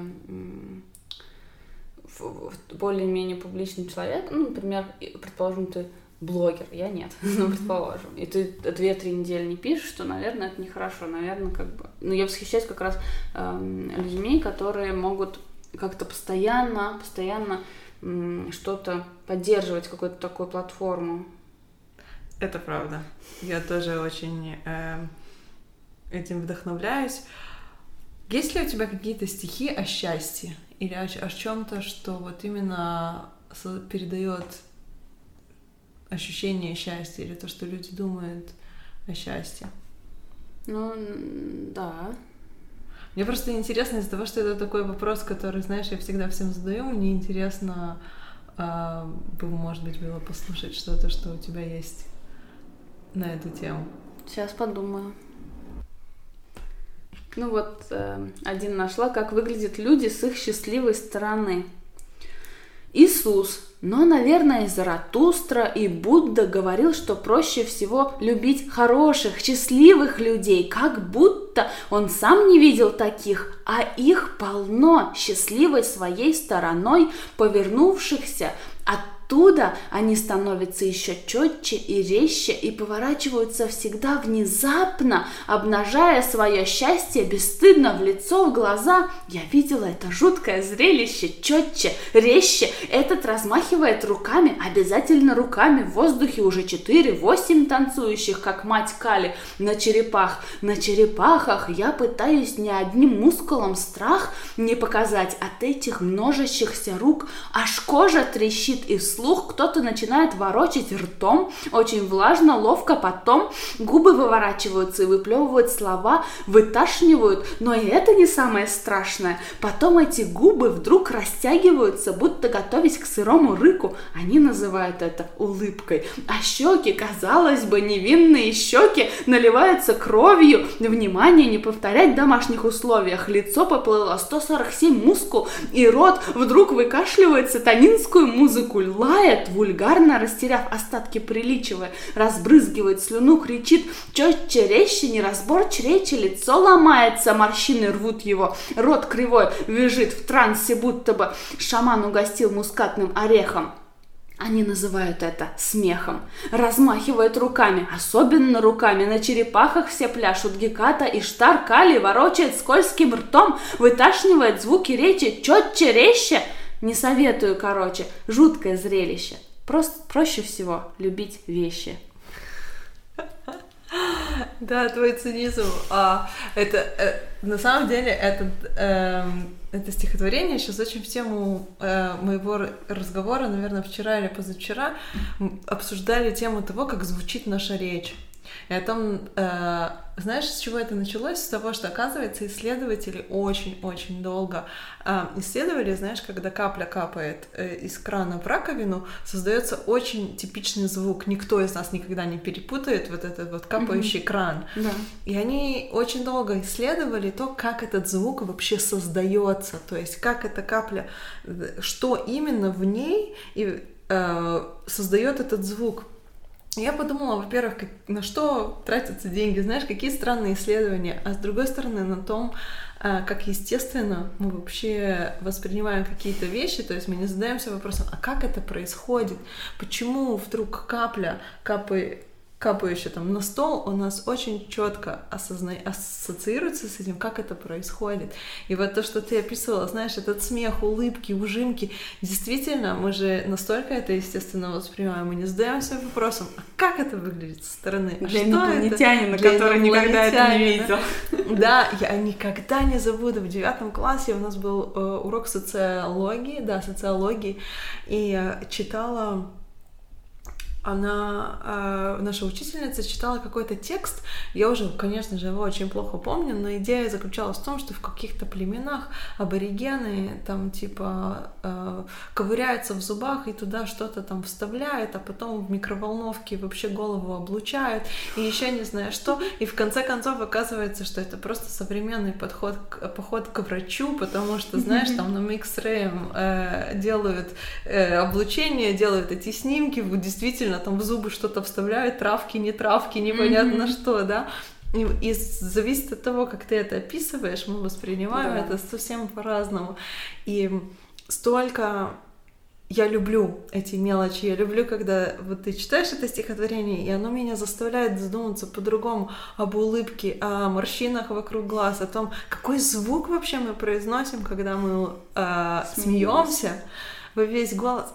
более-менее публичным человеком, ну, например, предположим, ты блогер, я нет, <laughs> ну, предположим, и ты две-три недели не пишешь, то, наверное, это нехорошо, наверное, как бы... Ну, я восхищаюсь как раз э, людьми, которые могут как-то постоянно, постоянно э, что-то поддерживать, какую-то такую платформу. Это правда. Я тоже очень э, этим вдохновляюсь. Есть ли у тебя какие-то стихи о счастье или о, о чем-то, что вот именно передает ощущение счастья или то, что люди думают о счастье? Ну, да. Мне просто интересно из-за того, что это такой вопрос, который, знаешь, я всегда всем задаю. Мне интересно, а, бы, может быть, было послушать что-то, что у тебя есть на эту тему. Сейчас подумаю. Ну вот, э, один нашла, как выглядят люди с их счастливой стороны. Иисус, но, наверное, Заратустра и Будда говорил, что проще всего любить хороших, счастливых людей, как будто он сам не видел таких, а их полно счастливой своей стороной, повернувшихся от Оттуда они становятся еще четче и резче и поворачиваются всегда внезапно, обнажая свое счастье бесстыдно в лицо, в глаза. Я видела это жуткое зрелище, четче, резче. Этот размахивает руками, обязательно руками, в воздухе уже четыре, восемь танцующих, как мать Кали, на черепах. На черепахах я пытаюсь ни одним мускулом страх не показать от этих множащихся рук, аж кожа трещит и вслух кто-то начинает ворочать ртом, очень влажно, ловко, потом губы выворачиваются и выплевывают слова, выташнивают, но и это не самое страшное. Потом эти губы вдруг растягиваются, будто готовясь к сырому рыку. Они называют это улыбкой. А щеки, казалось бы, невинные щеки наливаются кровью. Внимание, не повторять в домашних условиях. Лицо поплыло 147 мускул, и рот вдруг выкашливает сатанинскую музыку, лает, вульгарно растеряв остатки приличия, разбрызгивает слюну, кричит четче, резче, неразборче речи, лицо ломается, морщины рвут его, рот кривой, вяжет в трансе, будто бы шаман угостил мускатным орехом. Они называют это смехом. Размахивают руками, особенно руками. На черепахах все пляшут геката, и штар кали ворочает скользким ртом, выташнивает звуки речи четче, резче. Не советую, короче. Жуткое зрелище. Просто проще всего любить вещи. Да, твой цинизм. А, это э, на самом деле этот, э, это стихотворение сейчас очень в тему э, моего разговора, наверное, вчера или позавчера обсуждали тему того, как звучит наша речь. И о том, э, знаешь, с чего это началось? С того, что, оказывается, исследователи очень-очень долго э, исследовали, знаешь, когда капля капает э, из крана в раковину, создается очень типичный звук. Никто из нас никогда не перепутает вот этот вот капающий mm-hmm. кран. Да. И они очень долго исследовали то, как этот звук вообще создается, то есть как эта капля, э, что именно в ней и э, создает этот звук. Я подумала, во-первых, как, на что тратятся деньги, знаешь, какие странные исследования, а с другой стороны на том, а, как естественно мы вообще воспринимаем какие-то вещи, то есть мы не задаемся вопросом, а как это происходит, почему вдруг капля капает капающий там на стол, у нас очень четко осозна... ассоциируется с этим, как это происходит. И вот то, что ты описывала, знаешь, этот смех, улыбки, ужимки, действительно, мы же настолько это естественно воспринимаем, мы не задаемся вопросом, а как это выглядит со стороны? А Для инопланетянина, Для который никогда это не видел. <laughs> Да, я никогда не забуду. В девятом классе у нас был э, урок социологии, да, социологии, и я читала она, э, наша учительница, читала какой-то текст. Я уже, конечно же, его очень плохо помню, но идея заключалась в том, что в каких-то племенах аборигены там типа э, ковыряются в зубах и туда что-то там вставляют, а потом в микроволновке вообще голову облучают и еще не знаю что. И в конце концов оказывается, что это просто современный подход к, поход к врачу, потому что, знаешь, там на микс э, делают э, облучение, делают эти снимки, действительно действительно там в зубы что-то вставляют, травки, не травки, непонятно mm-hmm. что, да. И, и зависит от того, как ты это описываешь, мы воспринимаем да. это совсем по-разному. И столько я люблю эти мелочи, я люблю, когда вот ты читаешь это стихотворение, и оно меня заставляет задуматься по-другому об улыбке, о морщинах вокруг глаз, о том, какой звук вообще мы произносим, когда мы э, смеемся во весь голос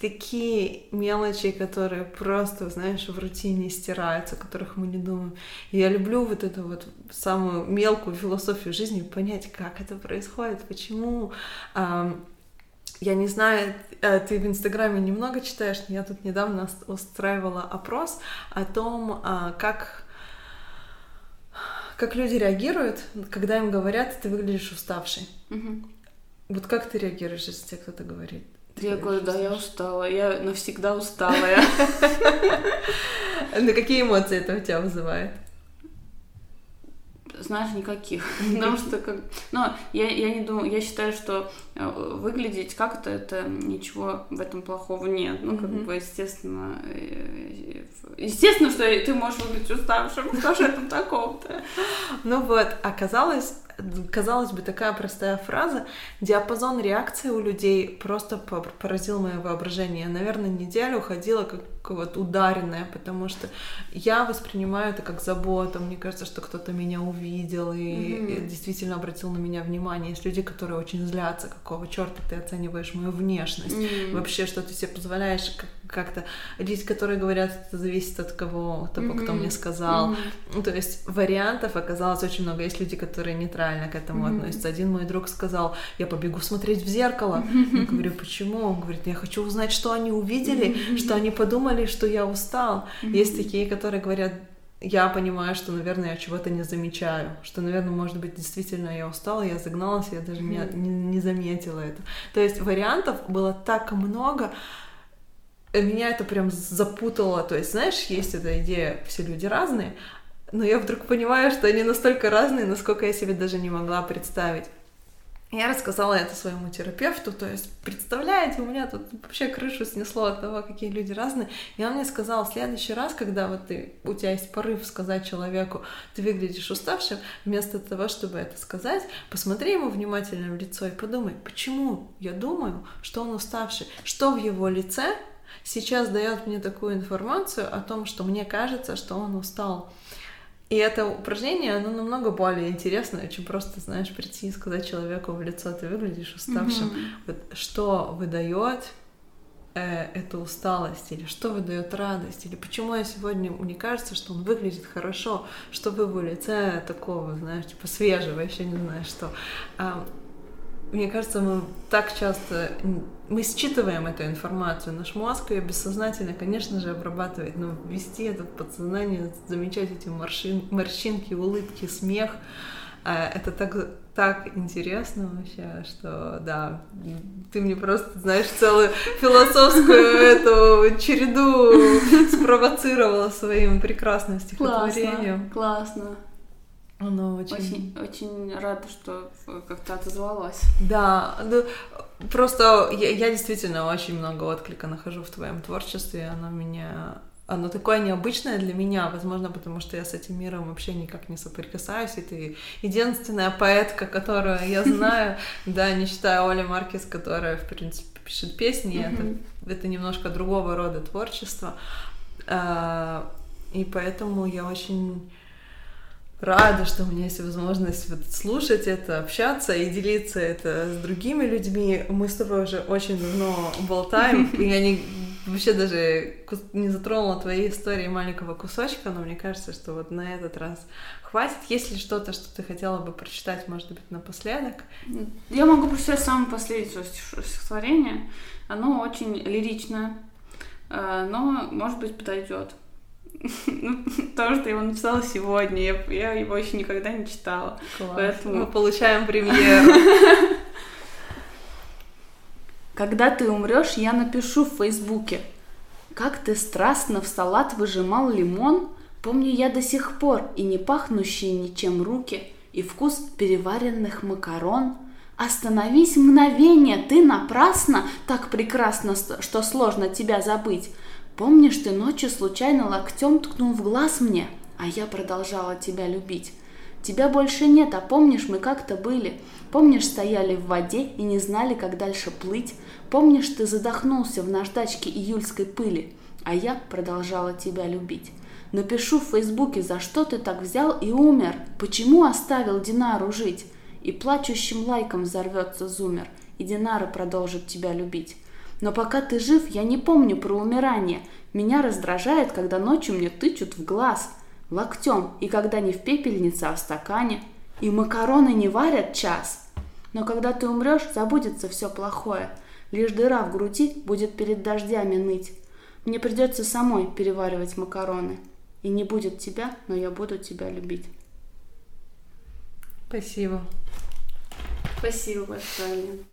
такие мелочи, которые просто, знаешь, в рутине стираются, о которых мы не думаем. И я люблю вот эту вот самую мелкую философию жизни, понять, как это происходит, почему. Я не знаю, э, ты в Инстаграме немного читаешь, но я тут недавно устраивала опрос о том, а, как как люди реагируют, когда им говорят, ты выглядишь уставший. Угу. Вот как ты реагируешь, если тебе кто-то говорит? Я говорю, да, я устала, я навсегда усталая. <laughs> На какие эмоции это у тебя вызывает? Знаешь, никаких. <laughs> Потому что как... Но я, я не думаю, я считаю, что э, выглядеть как-то это ничего в этом плохого нет. Ну, как бы, естественно, э, естественно, что ты можешь выглядеть уставшим. Что же это такого-то? Ну вот, оказалось, казалось бы, такая простая фраза, диапазон реакции у людей просто поразил мое воображение. Я, наверное, неделю ходила как вот ударенная, потому что я воспринимаю это как заботу. Мне кажется, что кто-то меня увидел и, mm-hmm. и действительно обратил на меня внимание. Есть люди, которые очень злятся, какого черта ты оцениваешь мою внешность, mm-hmm. вообще, что ты себе позволяешь как-то. Люди, которые говорят, это зависит от кого, того, mm-hmm. кто мне сказал. Mm-hmm. То есть вариантов оказалось очень много. Есть люди, которые нейтрально к этому mm-hmm. относятся. Один мой друг сказал, я побегу смотреть в зеркало. Mm-hmm. Я говорю, почему? Он говорит, я хочу узнать, что они увидели, mm-hmm. что они подумали, что я устал. Mm-hmm. Есть такие, которые говорят, я понимаю, что, наверное, я чего-то не замечаю, что, наверное, может быть, действительно я устала, я загналась, я даже mm-hmm. не, не, не заметила это. То есть вариантов было так много, меня это прям запутало. То есть, знаешь, есть эта идея, все люди разные, но я вдруг понимаю, что они настолько разные, насколько я себе даже не могла представить. Я рассказала это своему терапевту, то есть, представляете, у меня тут вообще крышу снесло от того, какие люди разные. И он мне сказал, в следующий раз, когда вот ты, у тебя есть порыв сказать человеку, ты выглядишь уставшим, вместо того, чтобы это сказать, посмотри ему внимательно в лицо и подумай, почему я думаю, что он уставший, что в его лице сейчас дает мне такую информацию о том, что мне кажется, что он устал. И это упражнение, оно намного более интересное, чем просто, знаешь, прийти и сказать человеку в лицо, ты выглядишь уставшим. Mm-hmm. Вот что выдает э, эту усталость, или что выдает радость, или почему я сегодня, мне кажется, что он выглядит хорошо, что в его лице такого, знаешь, типа свежего, еще не знаю что. А, мне кажется, мы так часто мы считываем эту информацию, наш мозг ее бессознательно, конечно же, обрабатывает, но ввести это в подсознание, замечать эти морщин, морщинки, улыбки, смех, а, это так, так интересно вообще, что да, ты мне просто, знаешь, целую философскую эту череду спровоцировала своим прекрасным стихотворением. Классно, классно. Оно очень... Очень, очень рада, что как-то отозвалась. Да, ну, просто я, я действительно очень много отклика нахожу в твоем творчестве, оно меня... Оно такое необычное для меня, возможно, потому что я с этим миром вообще никак не соприкасаюсь, и ты единственная поэтка, которую я <laughs> знаю, да, не считая Оли Маркес, которая, в принципе, пишет песни, это, это немножко другого рода творчество, а, и поэтому я очень рада, что у меня есть возможность вот слушать это, общаться и делиться это с другими людьми. Мы с тобой уже очень давно болтаем, и я не, вообще даже не затронула твоей истории маленького кусочка, но мне кажется, что вот на этот раз хватит. Есть ли что-то, что ты хотела бы прочитать, может быть, напоследок? Я могу прочитать самое последнее стихотворение. Оно очень лиричное, э, но, может быть, подойдет. <laughs> Потому что я его написала сегодня, я, я его еще никогда не читала. Класс. Поэтому... Мы получаем премьеру. <laughs> Когда ты умрешь, я напишу в Фейсбуке. Как ты страстно в салат выжимал лимон, Помню я до сих пор и не пахнущие ничем руки, И вкус переваренных макарон. Остановись мгновение, ты напрасно, Так прекрасно, что сложно тебя забыть. Помнишь, ты ночью случайно локтем ткнул в глаз мне, а я продолжала тебя любить. Тебя больше нет, а помнишь, мы как-то были. Помнишь, стояли в воде и не знали, как дальше плыть. Помнишь, ты задохнулся в наждачке июльской пыли, а я продолжала тебя любить. Напишу в Фейсбуке, за что ты так взял и умер, почему оставил Динару жить. И плачущим лайком взорвется зумер, и Динара продолжит тебя любить. Но пока ты жив, я не помню про умирание. Меня раздражает, когда ночью мне тычут в глаз локтем, и когда не в пепельнице, а в стакане. И макароны не варят час. Но когда ты умрешь, забудется все плохое. Лишь дыра в груди будет перед дождями ныть. Мне придется самой переваривать макароны. И не будет тебя, но я буду тебя любить. Спасибо. Спасибо большое.